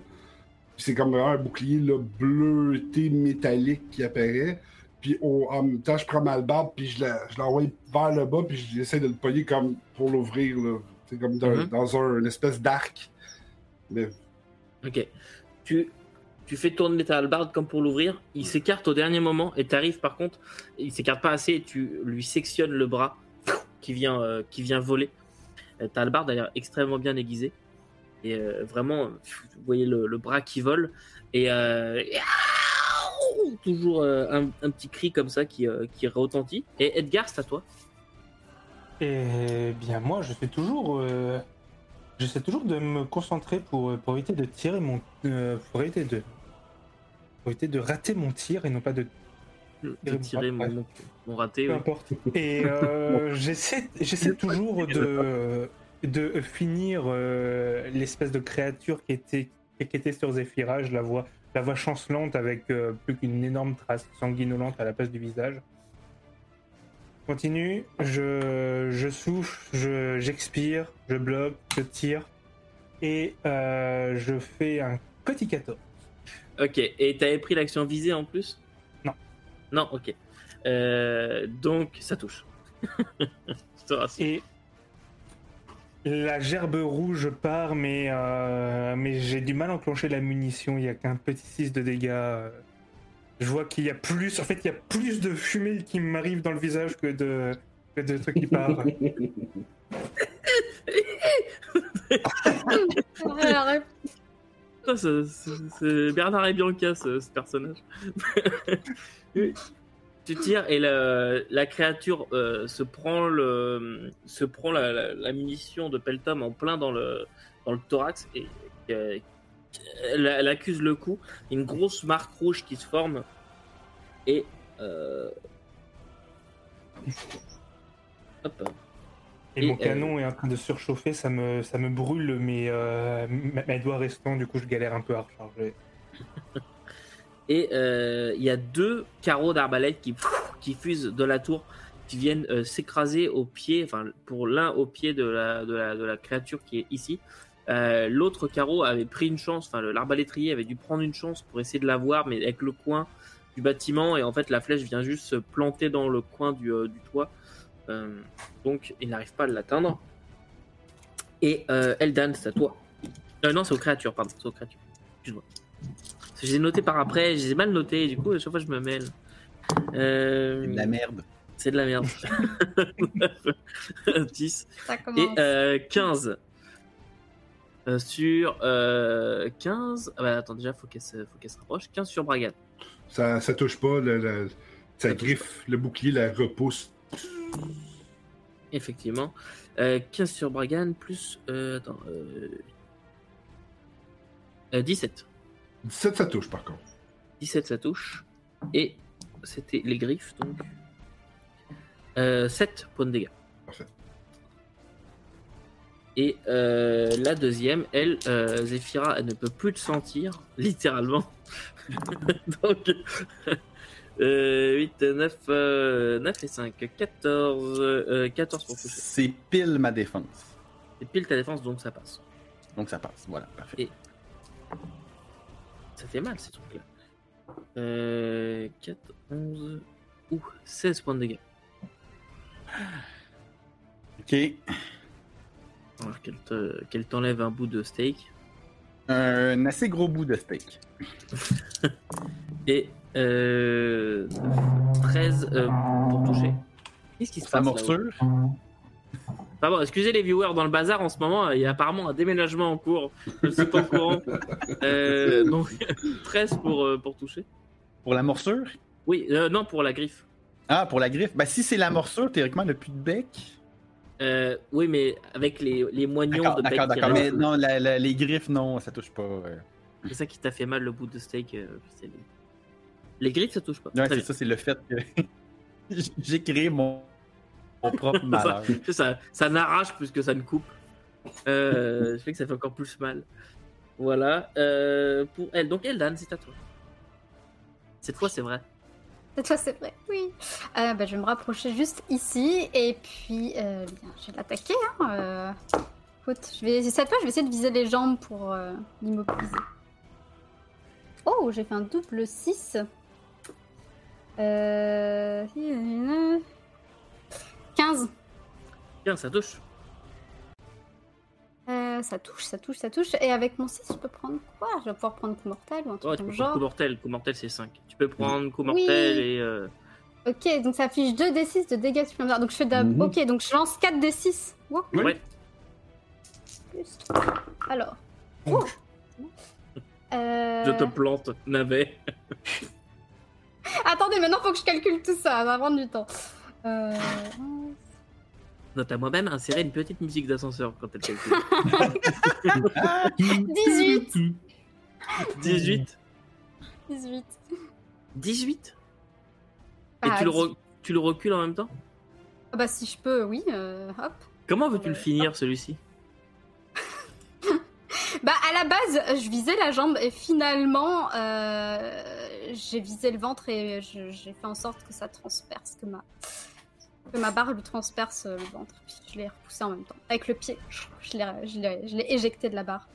E: Puis c'est comme un bouclier là, bleuté métallique qui apparaît. Puis au- en même temps, je prends ma hallebarde, puis je, l'envoie vers le bas, puis j'essaie de le pogner comme pour l'ouvrir. là. C'est comme dans,
A: Mhm.
E: dans un, une espèce d'arc. Mais
A: Ok. Tu, tu fais tourner ta hallebarde comme pour l'ouvrir. Il s'écarte au dernier moment et t'arrives par contre. Il s'écarte pas assez et tu lui sectionnes le bras qui vient, euh, qui vient voler. Euh, ta hallebarde a l'air extrêmement bien aiguisée. Et euh, vraiment, vous voyez le, le bras qui vole. Et, euh, et- toujours euh, un, un petit cri comme ça qui, euh, qui retentit. Et Edgar, c'est à toi.
C: Eh bien, moi, je suis toujours. euh, J'essaie toujours de me concentrer pour, pour éviter de tirer mon. euh, pour, éviter de, pour éviter de rater mon tir et non pas de.
A: De tirer mon, mon, mon raté.
C: Peu
A: oui.
C: importe. Et euh, <laughs> j'essaie j'essaie toujours de, de finir euh, l'espèce de créature qui était, qui était sur Zephyra. Je la vois, la vois chancelante avec euh, plus qu'une énorme trace sanguinolente à la place du visage. Continue, je, je souffle, je- j'expire, je bloque, je tire et euh, je fais un petit 14.
A: Ok, et t'avais pris l'action visée en plus?
C: Non.
A: Non, ok. Euh, donc, ça touche. <laughs>
C: Et la gerbe rouge part, mais, euh, mais j'ai du mal à enclencher la munition. Il y a qu'un petit 6 de dégâts. Je vois qu'il y a plus. En fait, il y a plus de fumée qui m'arrive dans le visage que de, que de trucs qui partent. <laughs>
A: C'est- Bernard et Bianca, ce, ce personnage. <laughs> Tu tires et la, la créature euh, se prend, le, se prend la, la- la munition de Peltom en plein dans le, dans le thorax et euh, elle, elle accuse le coup. Une grosse marque rouge qui se forme et. euh, Hop.
C: Et,
A: Et,
C: mon canon est en train de surchauffer, ça me, ça me brûle mes mes doigts restants, du coup je galère un peu à recharger. <laughs>
A: Et euh, il y a deux carreaux d'arbalète qui, qui fusent de la tour, qui viennent euh, s'écraser au pied, enfin pour l'un au pied de la, de, la, créature qui est ici. Euh, L'autre carreau avait pris une chance, enfin l'arbalétrier avait dû prendre une chance pour essayer de la voir, mais avec le coin du bâtiment, et en fait la flèche vient juste se planter dans le coin du, du toit. Donc il n'arrive pas à l'atteindre. Et Eldan, c'est à toi. Non, c'est aux créatures, pardon, c'est aux créatures. Excuse-moi. Je les ai notés par après, je les ai mal notés, du coup, à chaque fois je me mêle. Euh,
B: C'est de la merde.
A: C'est de la merde. <laughs> 10
D: ça
A: et euh, 15. Euh, sur euh, 15. Ah bah attends, déjà, faut qu'elle se, faut qu'elle se rapproche. 15 sur Bragan.
E: Ça, ça touche pas, le- le- ça
A: Ça
E: griffe le bouclier, la repousse.
A: Effectivement. Euh, 15 sur Bragan, plus. Euh, attends. Euh, euh, 17.
E: 17, ça touche par contre.
A: 17, ça touche. Et c'était les griffes, donc. Euh, 7 points de dégâts.
E: Parfait.
A: Et euh, la deuxième, elle, euh, Zephyra, elle ne peut plus te sentir, <laughs> littéralement. <laughs> donc, euh, 8, 9, euh, 9 et 5, 14, euh, 14 pour toucher.
B: C'est pile ma défense.
A: C'est pile ta défense, donc ça passe.
B: Donc ça passe. Voilà, parfait.
A: Et- Ça fait mal ces trucs-là. Euh, 4, 11, ou 16 points de dégâts.
B: Ok.
A: Alors qu'elle te- qu'elle t'enlève un bout de steak.
B: Un assez gros bout de steak.
A: Et euh, 13 euh, pour toucher. Qu'est-ce qui se
B: Sa
A: passe
B: morsure.
A: Pardon, excusez les viewers dans le bazar en ce moment, il y a apparemment un déménagement en cours. Je ne suis pas au courant. <laughs> Euh, donc <laughs> 13 pour, euh, pour toucher.
B: Pour la morsure?
A: Oui, euh, non, pour la griffe.
B: Ah, pour la griffe. Bah, si c'est la morsure, théoriquement, le plus de bec.
A: Euh, oui, mais avec les, les moignons de bec
B: d'accord, d'accord. Mais non, la- la- les griffes, non, ça touche pas.
A: c'est ça qui t'a fait mal le bout de steak. euh, c'est les... les griffes, ça touche pas.
B: Ouais,
A: Très
B: c'est
A: bien.
B: ça, c'est le fait que <laughs> j'ai créé mon, mon propre malheur.
A: ça, ça n'arrache plus que ça ne coupe. Euh, ça fait que ça fait encore plus mal. Voilà. euh, pour elle. Donc, Eldan, c'est à toi. Cette fois, c'est vrai.
D: Cette fois, c'est vrai, oui. Euh, bah, je vais me rapprocher juste ici et puis euh, bien, je vais l'attaquer. Hein, euh. Écoute, je vais... cette fois, je vais essayer de viser les jambes pour euh, l'immobiliser. Oh, j'ai fait un double 6. Euh... 15.
A: Tiens, ça touche.
D: Euh, ça touche, ça touche, ça touche. Et avec mon 6, je peux prendre quoi? Je vais pouvoir prendre coup mortel ou un
A: Ouais,
D: truc
A: tu peux
D: genre.
A: coup mortel. Coup mortel, c'est 5. Tu peux prendre coup
D: Oui.
A: mortel et. euh,
D: Ok, donc ça affiche 2 d6 de dégâts supplémentaires. Donc je fais d'ab-
E: Mhm.
D: Ok, donc je lance 4 d6. Wow.
E: Oui.
A: Ouais.
D: Plus. Alors. Oh. Euh, <laughs>
A: Je te plante, navet. <laughs>
D: Attendez, maintenant faut que je calcule tout ça, ça va prendre du temps. Euh...
A: Note à moi-même insérer une petite musique d'ascenseur quand elle calcule.
D: 18
A: 18.
D: 18.
A: 18 Et
D: Ah,
A: tu, le tu le recules en même temps?
D: Ah bah si je peux, oui, euh, hop.
A: Comment veux-tu le
D: Ouais.
A: finir celui-ci? <laughs>
D: Bah à la base, je visais la jambe et finalement, euh, j'ai visé le ventre et j'ai fait en sorte que ça transperce, que ma, ma barre lui transperce euh, le ventre. Puis je l'ai repoussé en même temps. Avec le pied, je l'ai, je l'ai- je l'ai éjecté de la barre.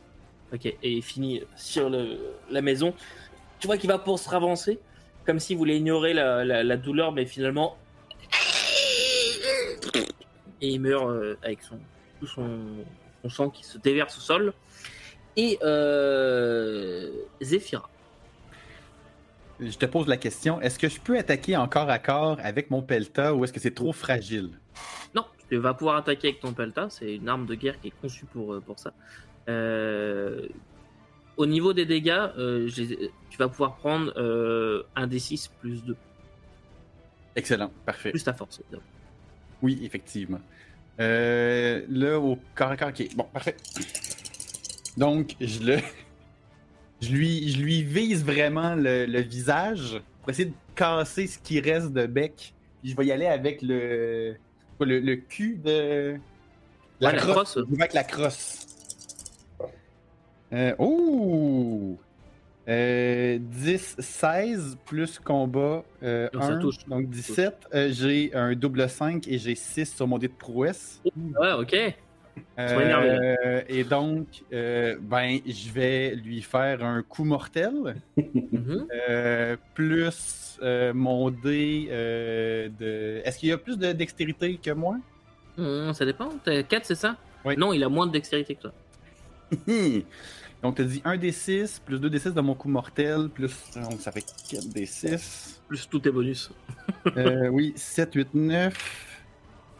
A: Ok, et il finit sur la maison. Tu vois qu'il va pour se ravancer, comme s'il voulait ignorer la, douleur, mais finalement. et il meurt euh, avec son, tout son, sang qui se déverse au sol. Et euh, Zephyra.
B: Je te pose la question, est-ce que je peux attaquer en corps à corps avec mon pelta ou est-ce que c'est trop fragile?
A: Non, tu vas pouvoir attaquer avec ton pelta, c'est une arme de guerre qui est conçue pour, euh, pour ça. Euh, au niveau des dégâts, euh, tu vas pouvoir prendre euh, un D6 plus 2,
B: Excellent, parfait.
A: plus ta force. évidemment.
B: Oui, effectivement. Là, au corps à corps, ok. Bon, parfait. Donc, je le. Je lui, je lui vise vraiment le, le visage pour essayer de casser ce qui reste de bec. Puis je vais y aller avec le. quoi, le, le cul de.
A: Ouais, la crosse.
B: Je vais avec la crosse. Euh, ouh! Euh, 10, 16 plus combat euh,
A: Donc, ça
B: 1,
A: touche.
B: donc 17. Euh, j'ai un double 5 et j'ai 6 sur mon dé de prouesse.
A: Ouais, ok.
B: Euh, et donc, euh, ben, je vais lui faire un coup mortel.
A: Mhm.
B: euh, plus euh, mon dé euh, de. Est-ce qu'il y a plus de dextérité que moi?
A: Hum, ça dépend. T'as 4, c'est ça?
B: Oui.
A: Non, il a moins de dextérité que toi. <laughs>
B: donc, tu as dit 1 d6 plus 2 d6 de mon coup mortel, plus. Donc, ça fait 4 d6.
A: Plus tous tes bonus.
B: Euh, oui, 7, 8, 9,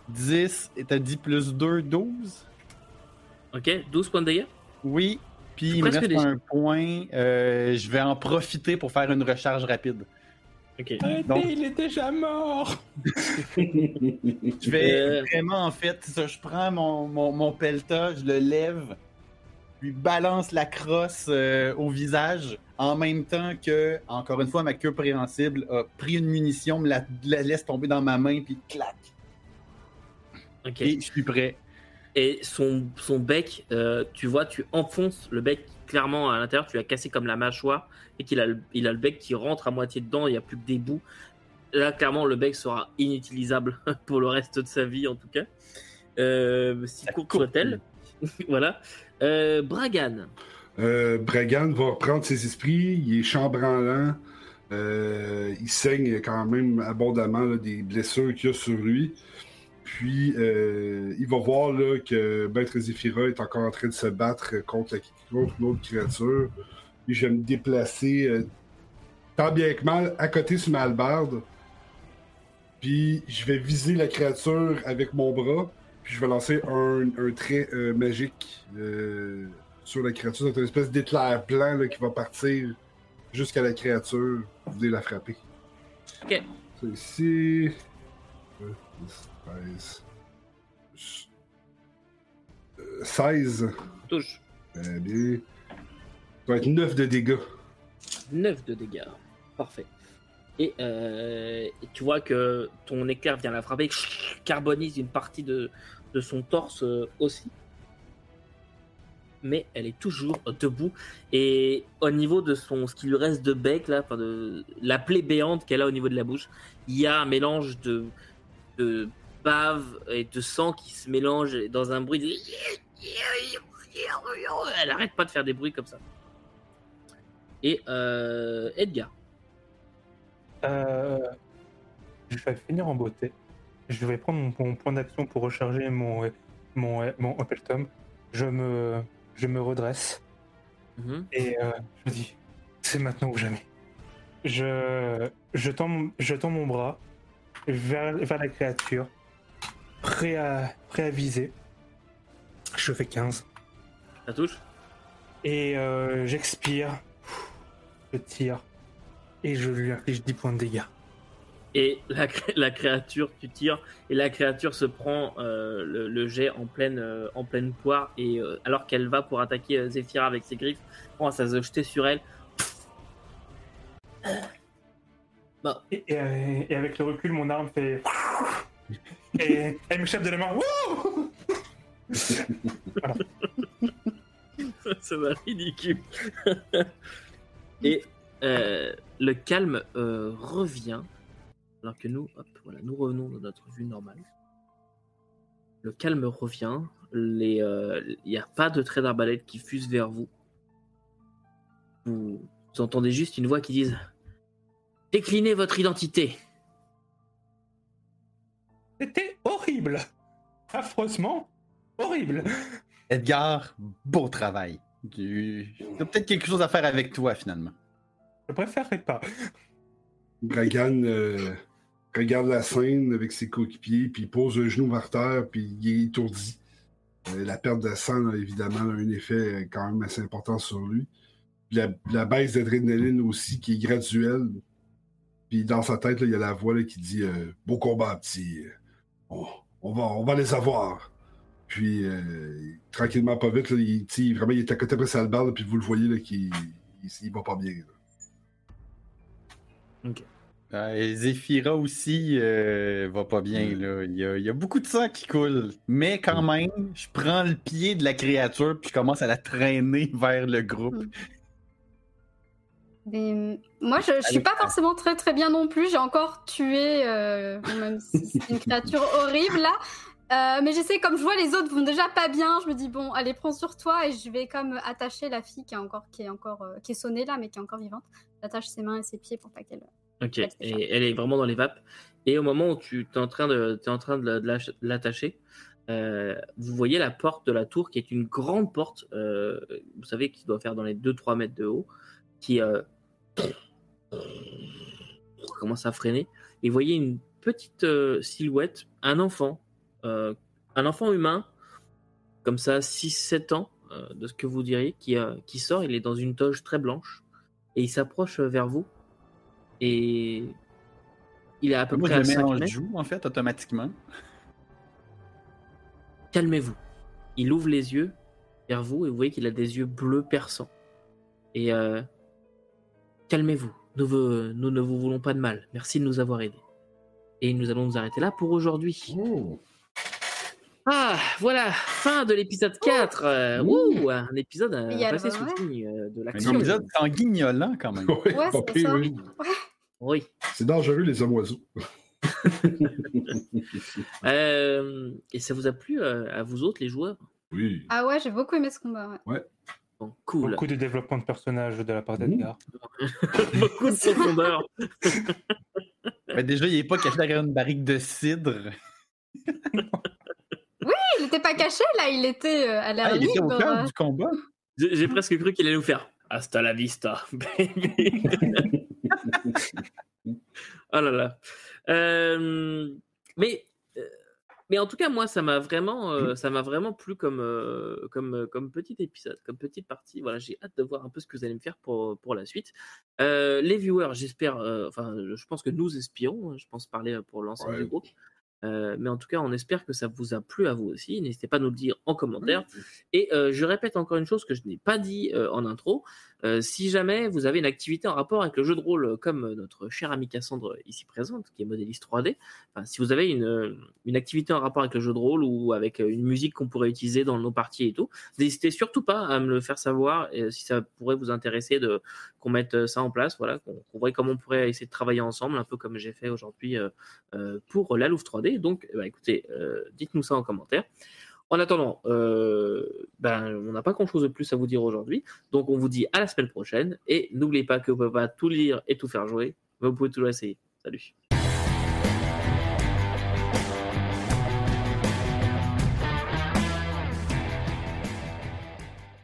B: 10. Et t'as dit plus 2, 12.
A: Ok, 12 points de dégâts?
B: Oui. Puis il me reste
A: des-
B: un point. euh, je vais en profiter pour faire une recharge rapide.
A: Ok.
C: Arrêtez,
B: Donc-
C: il est déjà mort <laughs>
B: Je vais
A: Euh.
B: vraiment, en fait, ça, je prends mon, mon, mon pelta, je le lève, lui balance la crosse euh, au visage, en même temps que, encore une fois, ma queue préhensible a pris une munition, me la, la laisse tomber dans ma main, puis clac.
A: Ok.
B: Et je suis prêt.
A: Et son, son bec, euh, tu vois, tu enfonces le bec clairement à l'intérieur, tu l'as cassé comme la mâchoire, et qu'il a, le- il a le bec qui rentre à moitié dedans, il n'y a plus que des bouts. Là, clairement, le bec sera inutilisable <laughs> pour le reste de sa vie, en tout cas. Euh, si courte soit-elle. <laughs> voilà. Euh, Bragan.
E: Euh, Bragan va reprendre ses esprits, il est chambranlant, euh, il saigne quand même abondamment là, des blessures qu'il y a sur lui. Puis euh, il va voir là, que Maître Zephyra est encore en train de se battre contre, la- contre une autre créature. Puis je vais me déplacer euh, tant bien que mal à côté sur ma hallebarde. Puis je vais viser la créature avec mon bras. Puis je vais lancer un, un trait euh, magique sur la créature. C'est une espèce d'éclair blanc là, qui va partir jusqu'à la créature. Vous venez la frapper.
A: Ok.
E: C'est ici. Euh, 13. Euh, 16.
A: Touche.
E: Très bien. Ça va être 9 de dégâts.
A: 9 de dégâts. Parfait. Et, euh, et tu vois que ton éclair vient la frapper, carbonise une partie de, de son torse euh, aussi. Mais elle est toujours debout. Et au niveau de son, ce qui lui reste de bec, là, enfin de la plaie béante qu'elle a au niveau de la bouche, il y a un mélange de, de bave et de sang qui se mélange dans un bruit. de- Elle arrête pas de faire des bruits comme ça. Et euh, Edgar.
C: Euh, Je vais finir en beauté. Je vais prendre mon, mon point d'action pour recharger mon, mon, mon Opel Tom. Je me, je me redresse
A: Mhm.
C: et euh, je me dis c'est maintenant ou jamais. Je, je, tends, mon- je tends mon bras vers, vers la créature, prêt à, prêt à viser. Je fais 15.
A: Ça touche
C: Et euh, j'expire. Je tire. Et je lui inflige 10 points de dégâts.
A: Et la, la créature, tu tires, et la créature se prend euh, le, le jet en pleine, euh, en pleine poire, et alors qu'elle va pour attaquer Zephyra avec ses griffes, commence à se jeter sur elle. Bon,
C: Et, et, et avec le recul, mon arme fait. Et elle m'échappe de la main. <laughs>
A: Ça va ridicule. <laughs> et euh, le calme euh, revient, alors que nous, hop, voilà, nous revenons dans notre vue normale. Le calme revient, euh, il n'y a pas de trait d'arbalète qui fuse vers vous. Vous, vous entendez juste une voix qui dit Déclinez votre identité.
C: C'était horrible affreusement horrible.
B: Edgar, beau travail. Tu as peut-être quelque chose à faire avec toi finalement.
C: Je préférerais pas.
E: Dragan euh, regarde la scène avec ses coéquipiers, puis il pose un genou par terre, puis il est étourdi. Euh, la perte de sang, là, évidemment, a un effet quand même assez important sur lui. Puis La, la baisse d'adrénaline aussi, qui est graduelle. Puis dans sa tête, là, il y a la voix là, qui dit euh, Beau combat, petit. On, on va, on va les avoir. Puis, euh, tranquillement, pas vite, là, il, vraiment, il est à côté après sa balle, puis vous le voyez là, qu'il il, il va pas bien. là.
B: Euh, et Zephyra aussi euh, va pas bien. Là. Il, y a, il y a beaucoup de sang qui coule. Mais quand même, je prends le pied de la créature puis je commence à la traîner <laughs> vers le groupe.
D: Mais, moi, je, je suis pas forcément très très bien non plus. J'ai encore tué, euh, même si c'est une créature <laughs> horrible là. Euh, mais j'essaie, comme je vois les autres vont déjà pas bien, je me dis bon, allez, prends sur toi et je vais comme attacher la fille qui est encore, qui est encore, euh, qui est sonnée là, mais qui est encore vivante. J'attache ses mains et ses pieds pour pas qu'elle.
A: Ok,
D: ça.
A: et elle est vraiment dans les vapes. Et au moment où tu es en train de, t'es en train de l'attacher, euh, vous voyez la porte de la tour qui est une grande porte, euh, vous savez, qui doit faire dans les 2-3 mètres de haut, qui euh, commence à freiner. Et vous voyez une petite euh, silhouette, un enfant, euh, un enfant humain, comme ça, 6-7 ans, euh, de ce que vous diriez, qui, qui sort, il est dans une toge très blanche, et il s'approche vers vous. Et il est à peu
B: Moi,
A: près
B: je
A: à
B: le mets
A: 5
B: en
A: mètres.
B: joue, en fait, automatiquement.
A: Calmez-vous. Il ouvre les yeux vers vous et vous voyez qu'il a des yeux bleus perçants. Et calmez-vous. Nous, ne vous voulons pas de mal. Merci de nous avoir aidés. Et nous allons nous arrêter là pour aujourd'hui.
E: Oh.
A: Ah, voilà, fin de l'épisode 4. Euh, ouh, un épisode
D: Il y a
A: passé sous le signe de
B: Un
A: l'action.
B: épisode sanguignolant, quand même. <laughs>
E: Ouais,
D: Ouais, ça.
E: oui.
A: Oui.
E: C'est dangereux, les hommes oiseaux. <laughs>
A: Euh, et ça vous a plu euh, à vous autres, les joueurs?
E: Oui.
D: Ah ouais, j'ai beaucoup aimé ce combat. Ouais.
A: Cool.
C: Beaucoup de développement de personnages de la part d'Edgar. <laughs>
A: Beaucoup de profondeur. <laughs>
B: Mais déjà, il est pas caché derrière une barrique de cidre. <laughs>
D: Il était pas caché là, il était euh, à l'air
B: Ah, il était au cœur du combat.
A: J'ai presque cru qu'il allait nous faire Hasta la vista, baby. oh là là. Euh, mais, euh, mais en tout cas, moi, ça m'a vraiment, euh, ça m'a vraiment plu comme, euh, comme, euh, comme petit épisode, comme petite partie. Voilà, j'ai hâte de voir un peu ce que vous allez me faire pour, pour la suite. Euh, les viewers, j'espère, enfin, je pense que nous espérons, hein, je pense parler pour l'ensemble
E: Ouais.
A: du groupe. Mais en tout cas, on espère que ça vous a plu à vous aussi. N'hésitez pas à nous le dire en commentaire. Et je répète encore une chose que je n'ai pas dit en intro. Euh, si jamais vous avez une activité en rapport avec le jeu de rôle, euh, comme euh, notre chère amie Cassandre ici présente, qui est modéliste 3D, enfin, si vous avez une, activité en rapport avec le jeu de rôle ou avec une musique qu'on pourrait utiliser dans nos parties et tout, n'hésitez surtout pas à me le faire savoir si ça pourrait vous intéresser de qu'on mette ça en place, voilà, qu'on voit comment on pourrait essayer de travailler ensemble, un peu comme j'ai fait aujourd'hui pour la Louvre 3D. Donc, bah, écoutez, euh, dites-nous ça en commentaire. En attendant, euh, ben, on n'a pas grand-chose de plus à vous dire aujourd'hui. Donc, on vous dit à la semaine prochaine. Et n'oubliez pas que vous pouvez pas tout lire et tout faire jouer, vous pouvez toujours essayer. Salut.